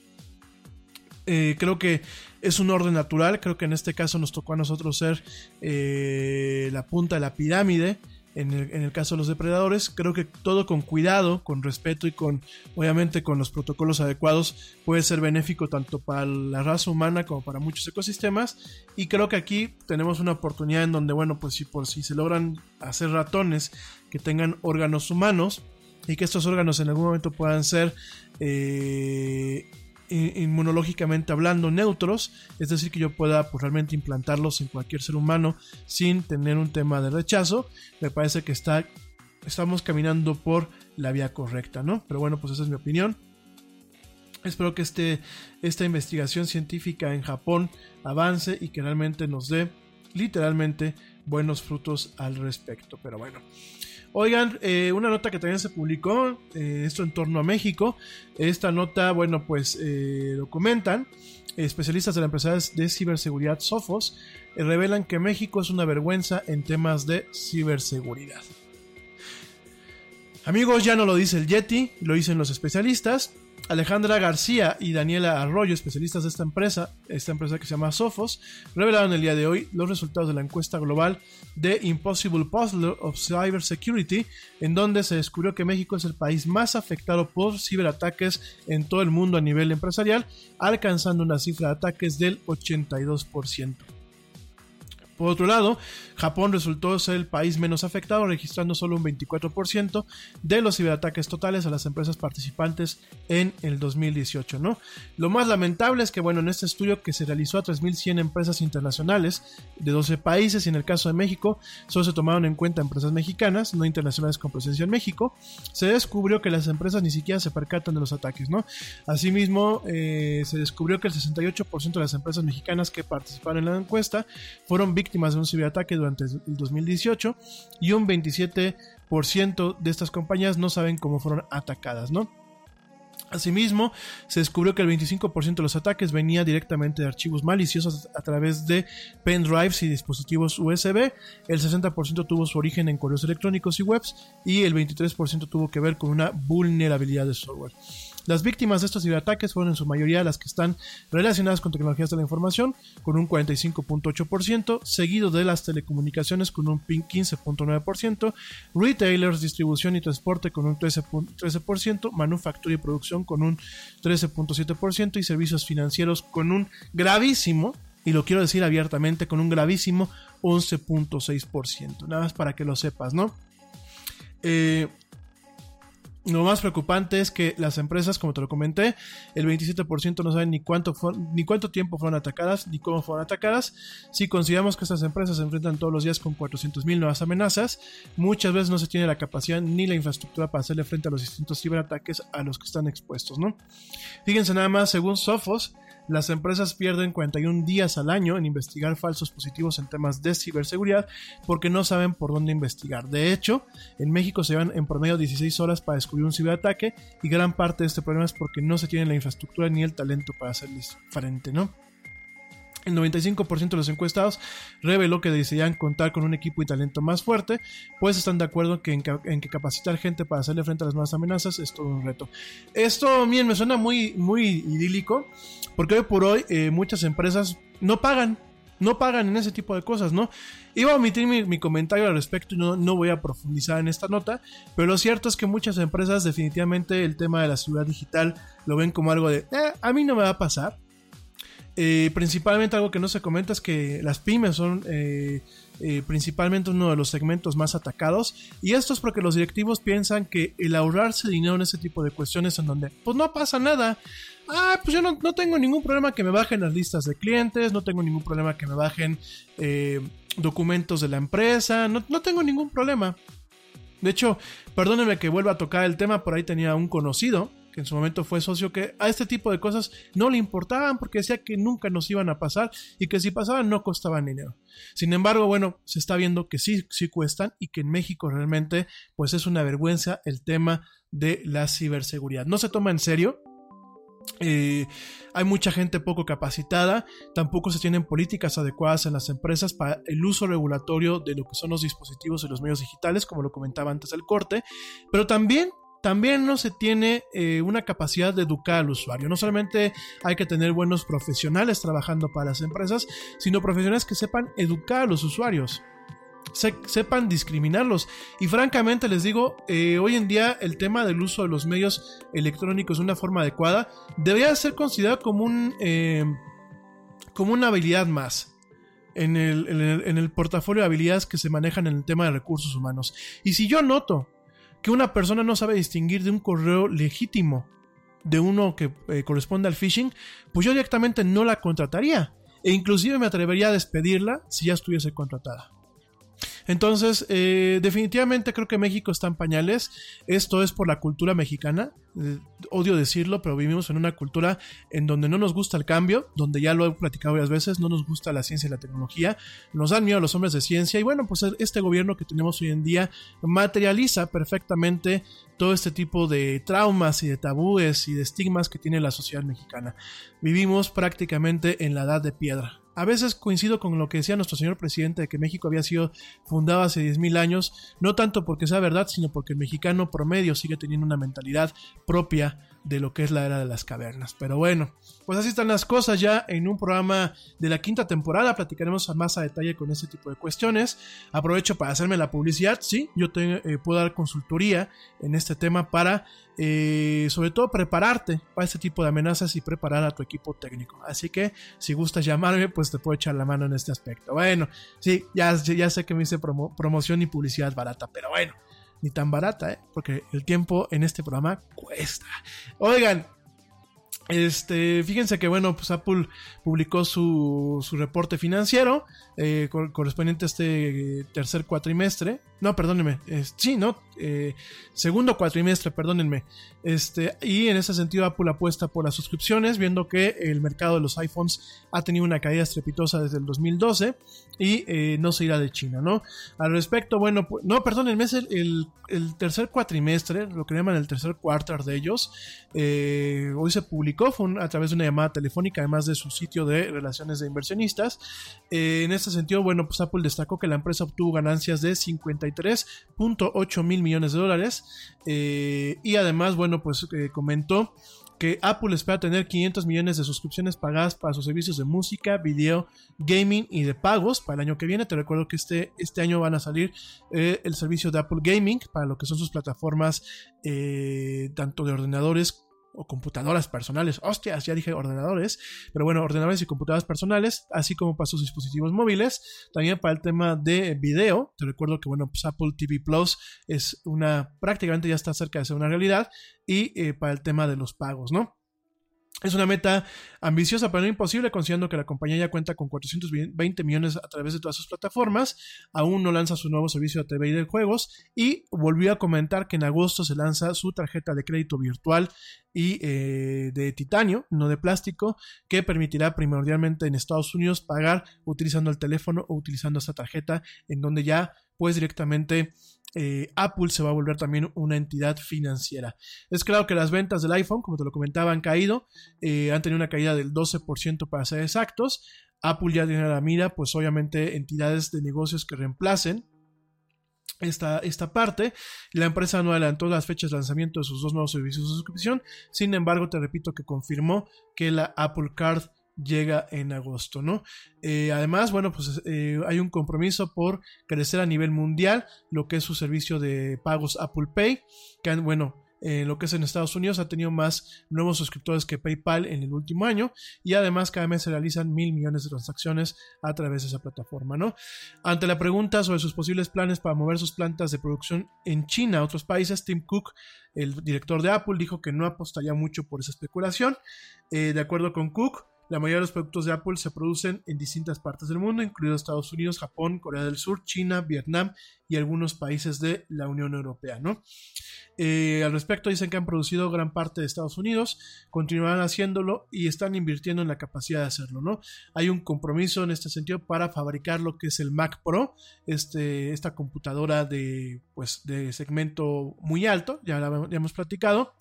Eh, creo que es un orden natural, creo que en este caso nos tocó a nosotros ser eh, la punta de la pirámide. En el, en el caso de los depredadores, creo que todo con cuidado, con respeto y con, obviamente, con los protocolos adecuados puede ser benéfico tanto para la raza humana como para muchos ecosistemas. Y creo que aquí tenemos una oportunidad en donde, bueno, pues si por si se logran hacer ratones que tengan órganos humanos y que estos órganos en algún momento puedan ser eh, inmunológicamente hablando neutros, es decir, que yo pueda pues, realmente implantarlos en cualquier ser humano sin tener un tema de rechazo, me parece que está, estamos caminando por la vía correcta, ¿no? Pero bueno, pues esa es mi opinión. Espero que este, esta investigación científica en Japón avance y que realmente nos dé literalmente buenos frutos al respecto. Pero bueno, Oigan, eh, una nota que también se publicó, eh, esto en torno a México. Esta nota, bueno, pues eh, lo comentan. Especialistas de la empresa de ciberseguridad Sofos revelan que México es una vergüenza en temas de ciberseguridad. Amigos, ya no lo dice el Yeti, lo dicen los especialistas. Alejandra García y Daniela Arroyo, especialistas de esta empresa, esta empresa que se llama Sophos, revelaron el día de hoy los resultados de la encuesta global de Impossible Puzzle of Cybersecurity, en donde se descubrió que México es el país más afectado por ciberataques en todo el mundo a nivel empresarial, alcanzando una cifra de ataques del 82%. Por otro lado, Japón resultó ser el país menos afectado, registrando solo un 24% de los ciberataques totales a las empresas participantes en el 2018. ¿no? Lo más lamentable es que, bueno, en este estudio que se realizó a 3.100 empresas internacionales de 12 países y en el caso de México solo se tomaron en cuenta empresas mexicanas, no internacionales con presencia en México, se descubrió que las empresas ni siquiera se percatan de los ataques. ¿no? Asimismo, eh, se descubrió que el 68% de las empresas mexicanas que participaron en la encuesta fueron víctimas víctimas de un ciberataque durante el 2018 y un 27% de estas compañías no saben cómo fueron atacadas, ¿no? Asimismo, se descubrió que el 25% de los ataques venía directamente de archivos maliciosos a través de pendrives y dispositivos USB, el 60% tuvo su origen en correos electrónicos y webs y el 23% tuvo que ver con una vulnerabilidad de software. Las víctimas de estos ciberataques fueron en su mayoría las que están relacionadas con tecnologías de la información, con un 45.8%, seguido de las telecomunicaciones con un 15.9%, retailers, distribución y transporte con un 13%, manufactura y producción con un 13.7% y servicios financieros con un gravísimo, y lo quiero decir abiertamente, con un gravísimo 11.6%. Nada más para que lo sepas, ¿no? Eh, lo más preocupante es que las empresas, como te lo comenté, el 27% no saben ni cuánto, ni cuánto tiempo fueron atacadas, ni cómo fueron atacadas. Si consideramos que estas empresas se enfrentan todos los días con 400.000 nuevas amenazas, muchas veces no se tiene la capacidad ni la infraestructura para hacerle frente a los distintos ciberataques a los que están expuestos, ¿no? Fíjense nada más, según Sophos, las empresas pierden 41 días al año en investigar falsos positivos en temas de ciberseguridad porque no saben por dónde investigar. De hecho, en México se llevan en promedio 16 horas para descubrir un ciberataque y gran parte de este problema es porque no se tiene la infraestructura ni el talento para hacerles frente, ¿no? El 95% de los encuestados reveló que desearían contar con un equipo y talento más fuerte, pues están de acuerdo que en, que capacitar gente para hacerle frente a las nuevas amenazas es todo un reto. Esto, bien, me suena muy, muy idílico, porque hoy por hoy eh, muchas empresas no pagan, no pagan en ese tipo de cosas, ¿no? Iba a omitir mi, comentario al respecto y no, no, voy a profundizar en esta nota, pero lo cierto es que muchas empresas definitivamente el tema de la seguridad digital lo ven como algo de, eh, a mí no me va a pasar eh, principalmente algo que no se comenta es que las pymes son eh, eh, principalmente uno de los segmentos más atacados y esto es porque los directivos piensan que el ahorrarse dinero en ese tipo de cuestiones en donde pues no pasa nada. Ah, pues yo no, tengo ningún problema que me bajen las listas de clientes, no tengo ningún problema que me bajen documentos de la empresa, no, no tengo ningún problema. De hecho, perdónenme que vuelva a tocar el tema, por ahí tenía un conocido que en su momento fue socio, que a este tipo de cosas no le importaban porque decía que nunca nos iban a pasar y que si pasaban no costaban dinero. Sin embargo, bueno, se está viendo que sí, sí cuestan y que en México realmente pues es una vergüenza el tema de la ciberseguridad. No se toma en serio, eh, hay mucha gente poco capacitada, tampoco se tienen políticas adecuadas en las empresas para el uso regulatorio de lo que son los dispositivos y los medios digitales, como lo comentaba antes del corte, pero también también no se tiene eh, una capacidad de educar al usuario. No solamente hay que tener buenos profesionales trabajando para las empresas, sino profesionales que sepan educar a los usuarios. Se- sepan discriminarlos. Y francamente les digo, eh, hoy en día el tema del uso de los medios electrónicos de una forma adecuada debería ser considerado como un eh, como una habilidad más en el- en el portafolio de habilidades que se manejan en el tema de recursos humanos. Y si yo noto que una persona no sabe distinguir de un correo legítimo de uno que eh, corresponde al phishing, pues yo directamente no la contrataría. E inclusive me atrevería a despedirla si ya estuviese contratada. Entonces, eh, definitivamente creo que México está en pañales. Esto es por la cultura mexicana. Eh, odio decirlo, pero vivimos en una cultura en donde no nos gusta el cambio, donde ya lo he platicado varias veces, no nos gusta la ciencia y la tecnología, nos dan miedo a los hombres de ciencia y bueno, pues este gobierno que tenemos hoy en día materializa perfectamente todo este tipo de traumas y de tabúes y de estigmas que tiene la sociedad mexicana. Vivimos prácticamente en la edad de piedra. A veces coincido con lo que decía nuestro señor presidente de que México había sido fundado hace 10.000 años, no tanto porque sea verdad, sino porque el mexicano promedio sigue teniendo una mentalidad propia de lo que es la era de las cavernas. Pero bueno, pues así están las cosas ya en un programa de la quinta temporada. Platicaremos más a detalle con este tipo de cuestiones. Aprovecho para hacerme la publicidad. Sí, yo te, eh, puedo dar consultoría en este tema para, eh, sobre todo, prepararte para este tipo de amenazas y preparar a tu equipo técnico. Así que si gustas llamarme, pues te puedo echar la mano en este aspecto. Bueno, sí, ya, sé que me hice promo- promoción y publicidad barata, pero bueno ni tan barata, ¿eh? porque el tiempo en este programa cuesta. Oigan, este, fíjense que bueno, pues Apple publicó su, su reporte financiero eh, cor- correspondiente a este eh, tercer cuatrimestre. No, perdónenme. es- sí, no. eh, segundo cuatrimestre, perdónenme. Este, y en ese sentido, Apple apuesta por las suscripciones, viendo que el mercado de los iPhones ha tenido una caída estrepitosa desde el 2012 y eh, no se irá de China, ¿no? Al respecto, bueno, pues, no, perdónenme, es el, tercer cuatrimestre, lo que llaman el tercer quarter de ellos. eh, hoy se publicó, fue a través de una llamada telefónica, además de su sitio de relaciones de inversionistas. Eh, en este sentido, bueno, pues Apple destacó que la empresa obtuvo ganancias de 53.8 mil millones de dólares eh, y además, bueno, pues eh, comentó que Apple espera tener 500 millones de suscripciones pagadas para sus servicios de música, video, gaming y de pagos para el año que viene. Te recuerdo que este, este año van a salir eh, el servicio de Apple Gaming para lo que son sus plataformas tanto de ordenadores o computadoras personales. Hostias, ya dije ordenadores, pero bueno, ordenadores y computadoras personales, así como para sus dispositivos móviles. También para el tema de video. Te recuerdo que bueno, pues Apple TV Plus es una prácticamente ya está cerca de ser una realidad y eh, para el tema de los pagos, ¿no? Es una meta ambiciosa, pero no imposible, considerando que la compañía ya cuenta con 420 millones a través de todas sus plataformas. Aún no lanza su nuevo servicio de TV y de juegos. Y volvió a comentar que en agosto se lanza su tarjeta de crédito virtual y eh, de titanio, no de plástico, que permitirá primordialmente en Estados Unidos pagar utilizando el teléfono o utilizando esta tarjeta, en donde ya puedes directamente eh, Apple se va a volver también una entidad financiera. Es claro que las ventas del iPhone, como te lo comentaba, han caído, eh, han tenido una caída del 12% para ser exactos. Apple ya tiene a la mira, pues obviamente, entidades de negocios que reemplacen esta, esta parte. La empresa no adelantó las fechas de lanzamiento de sus dos nuevos servicios de suscripción. Sin embargo, te repito que confirmó que la Apple Card llega en agosto, ¿no? Eh, además, bueno, pues eh, hay un compromiso por crecer a nivel mundial lo que es su servicio de pagos Apple Pay, que bueno, eh, lo que es en Estados Unidos ha tenido más nuevos suscriptores que PayPal en el último año y además cada mes se realizan mil millones de transacciones a través de esa plataforma, ¿no? Ante la pregunta sobre sus posibles planes para mover sus plantas de producción en China a otros países, Tim Cook, el director de Apple, dijo que no apostaría mucho por esa especulación. De acuerdo con Cook, la mayoría de los productos de Apple se producen en distintas partes del mundo, incluidos Estados Unidos, Japón, Corea del Sur, China, Vietnam y algunos países de la Unión Europea. Eh, al respecto dicen que han producido gran parte de Estados Unidos, continuarán haciéndolo y están invirtiendo en la capacidad de hacerlo, ¿no? Hay un compromiso en este sentido para fabricar lo que es el Mac Pro, este, esta computadora de, pues, de segmento muy alto, ya, la, ya hemos platicado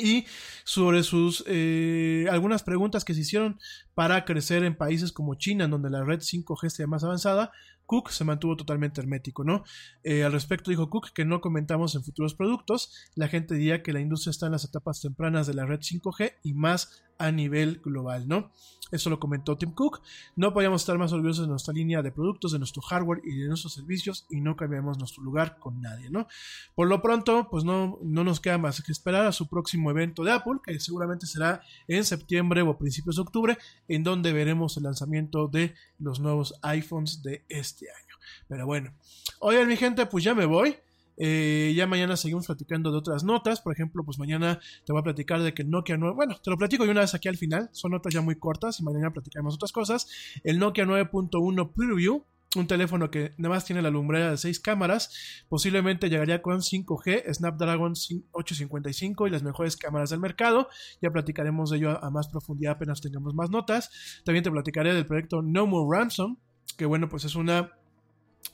y sobre sus eh, algunas preguntas que se hicieron para crecer en países como China, en donde la red 5G está más avanzada, Cook se mantuvo totalmente hermético, ¿no? Eh, al respecto dijo Cook que no comentamos en futuros productos, la gente diría que la industria está en las etapas tempranas de la red 5G y más a nivel global, ¿no? Eso lo comentó Tim Cook. No podíamos estar más orgullosos de nuestra línea de productos, de nuestro hardware y de nuestros servicios y no cambiamos nuestro lugar con nadie, ¿no? Por lo pronto, pues no, no nos queda más que esperar a su próximo evento de Apple, que seguramente será en septiembre o principios de octubre, en donde veremos el lanzamiento de los nuevos iPhones de este año. Pero bueno, oigan mi gente, pues ya me voy. Eh, ya mañana seguimos platicando de otras notas. Por ejemplo, pues mañana te voy a platicar de que el Nokia 9. Bueno, te lo platico de una vez aquí al final. Son notas ya muy cortas y mañana platicaremos otras cosas. El Nokia 9.1 Preview. Un teléfono que nada más tiene la lumbrera de 6 cámaras. Posiblemente llegaría con 5G, Snapdragon 855 y las mejores cámaras del mercado. Ya platicaremos de ello a más profundidad apenas tengamos más notas. También te platicaré del proyecto No More Ransom. Que bueno, pues es una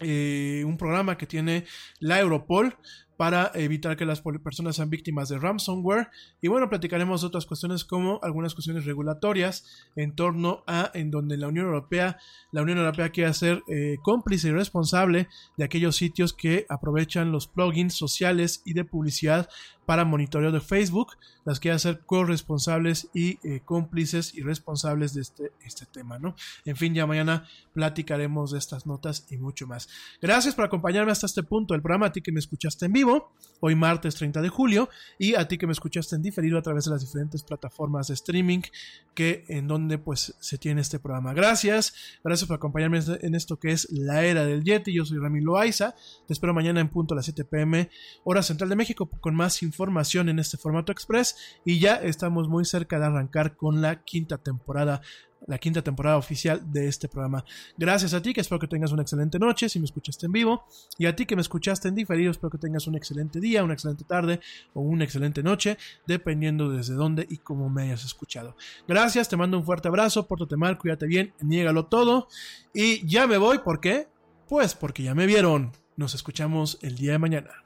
eh, un programa que tiene la Europol para evitar que las personas sean víctimas de ransomware. Y bueno, platicaremos otras cuestiones como algunas cuestiones regulatorias en torno a en donde la Unión Europea, la Unión Europea quiere ser eh, cómplice y responsable de aquellos sitios que aprovechan los plugins sociales y de publicidad para monitoreo de Facebook, las quiere hacer corresponsables y eh, cómplices y responsables de este, este tema, ¿no? En fin, ya mañana platicaremos de estas notas y mucho más. Gracias por acompañarme hasta este punto del programa, a ti que me escuchaste en vivo hoy martes 30 de julio, y a ti que me escuchaste en diferido a través de las diferentes plataformas de streaming que en donde pues se tiene este programa. Gracias, gracias por acompañarme en esto que es la era del Yeti. Yo soy Ramiro Loaiza, te espero mañana en punto a las 7 pm, hora central de México, con más información en este formato express, y ya estamos muy cerca de arrancar con la quinta temporada la quinta temporada oficial de este programa. Gracias a ti, que espero que tengas una excelente noche si me escuchaste en vivo, y a ti que me escuchaste en diferido, espero que tengas un excelente día, una excelente tarde o una excelente noche, dependiendo desde dónde y cómo me hayas escuchado. Gracias, te mando un fuerte abrazo, pórtate mal, cuídate bien, niégalo todo, y ya me voy, ¿por qué? Pues porque ya me vieron. Nos escuchamos el día de mañana.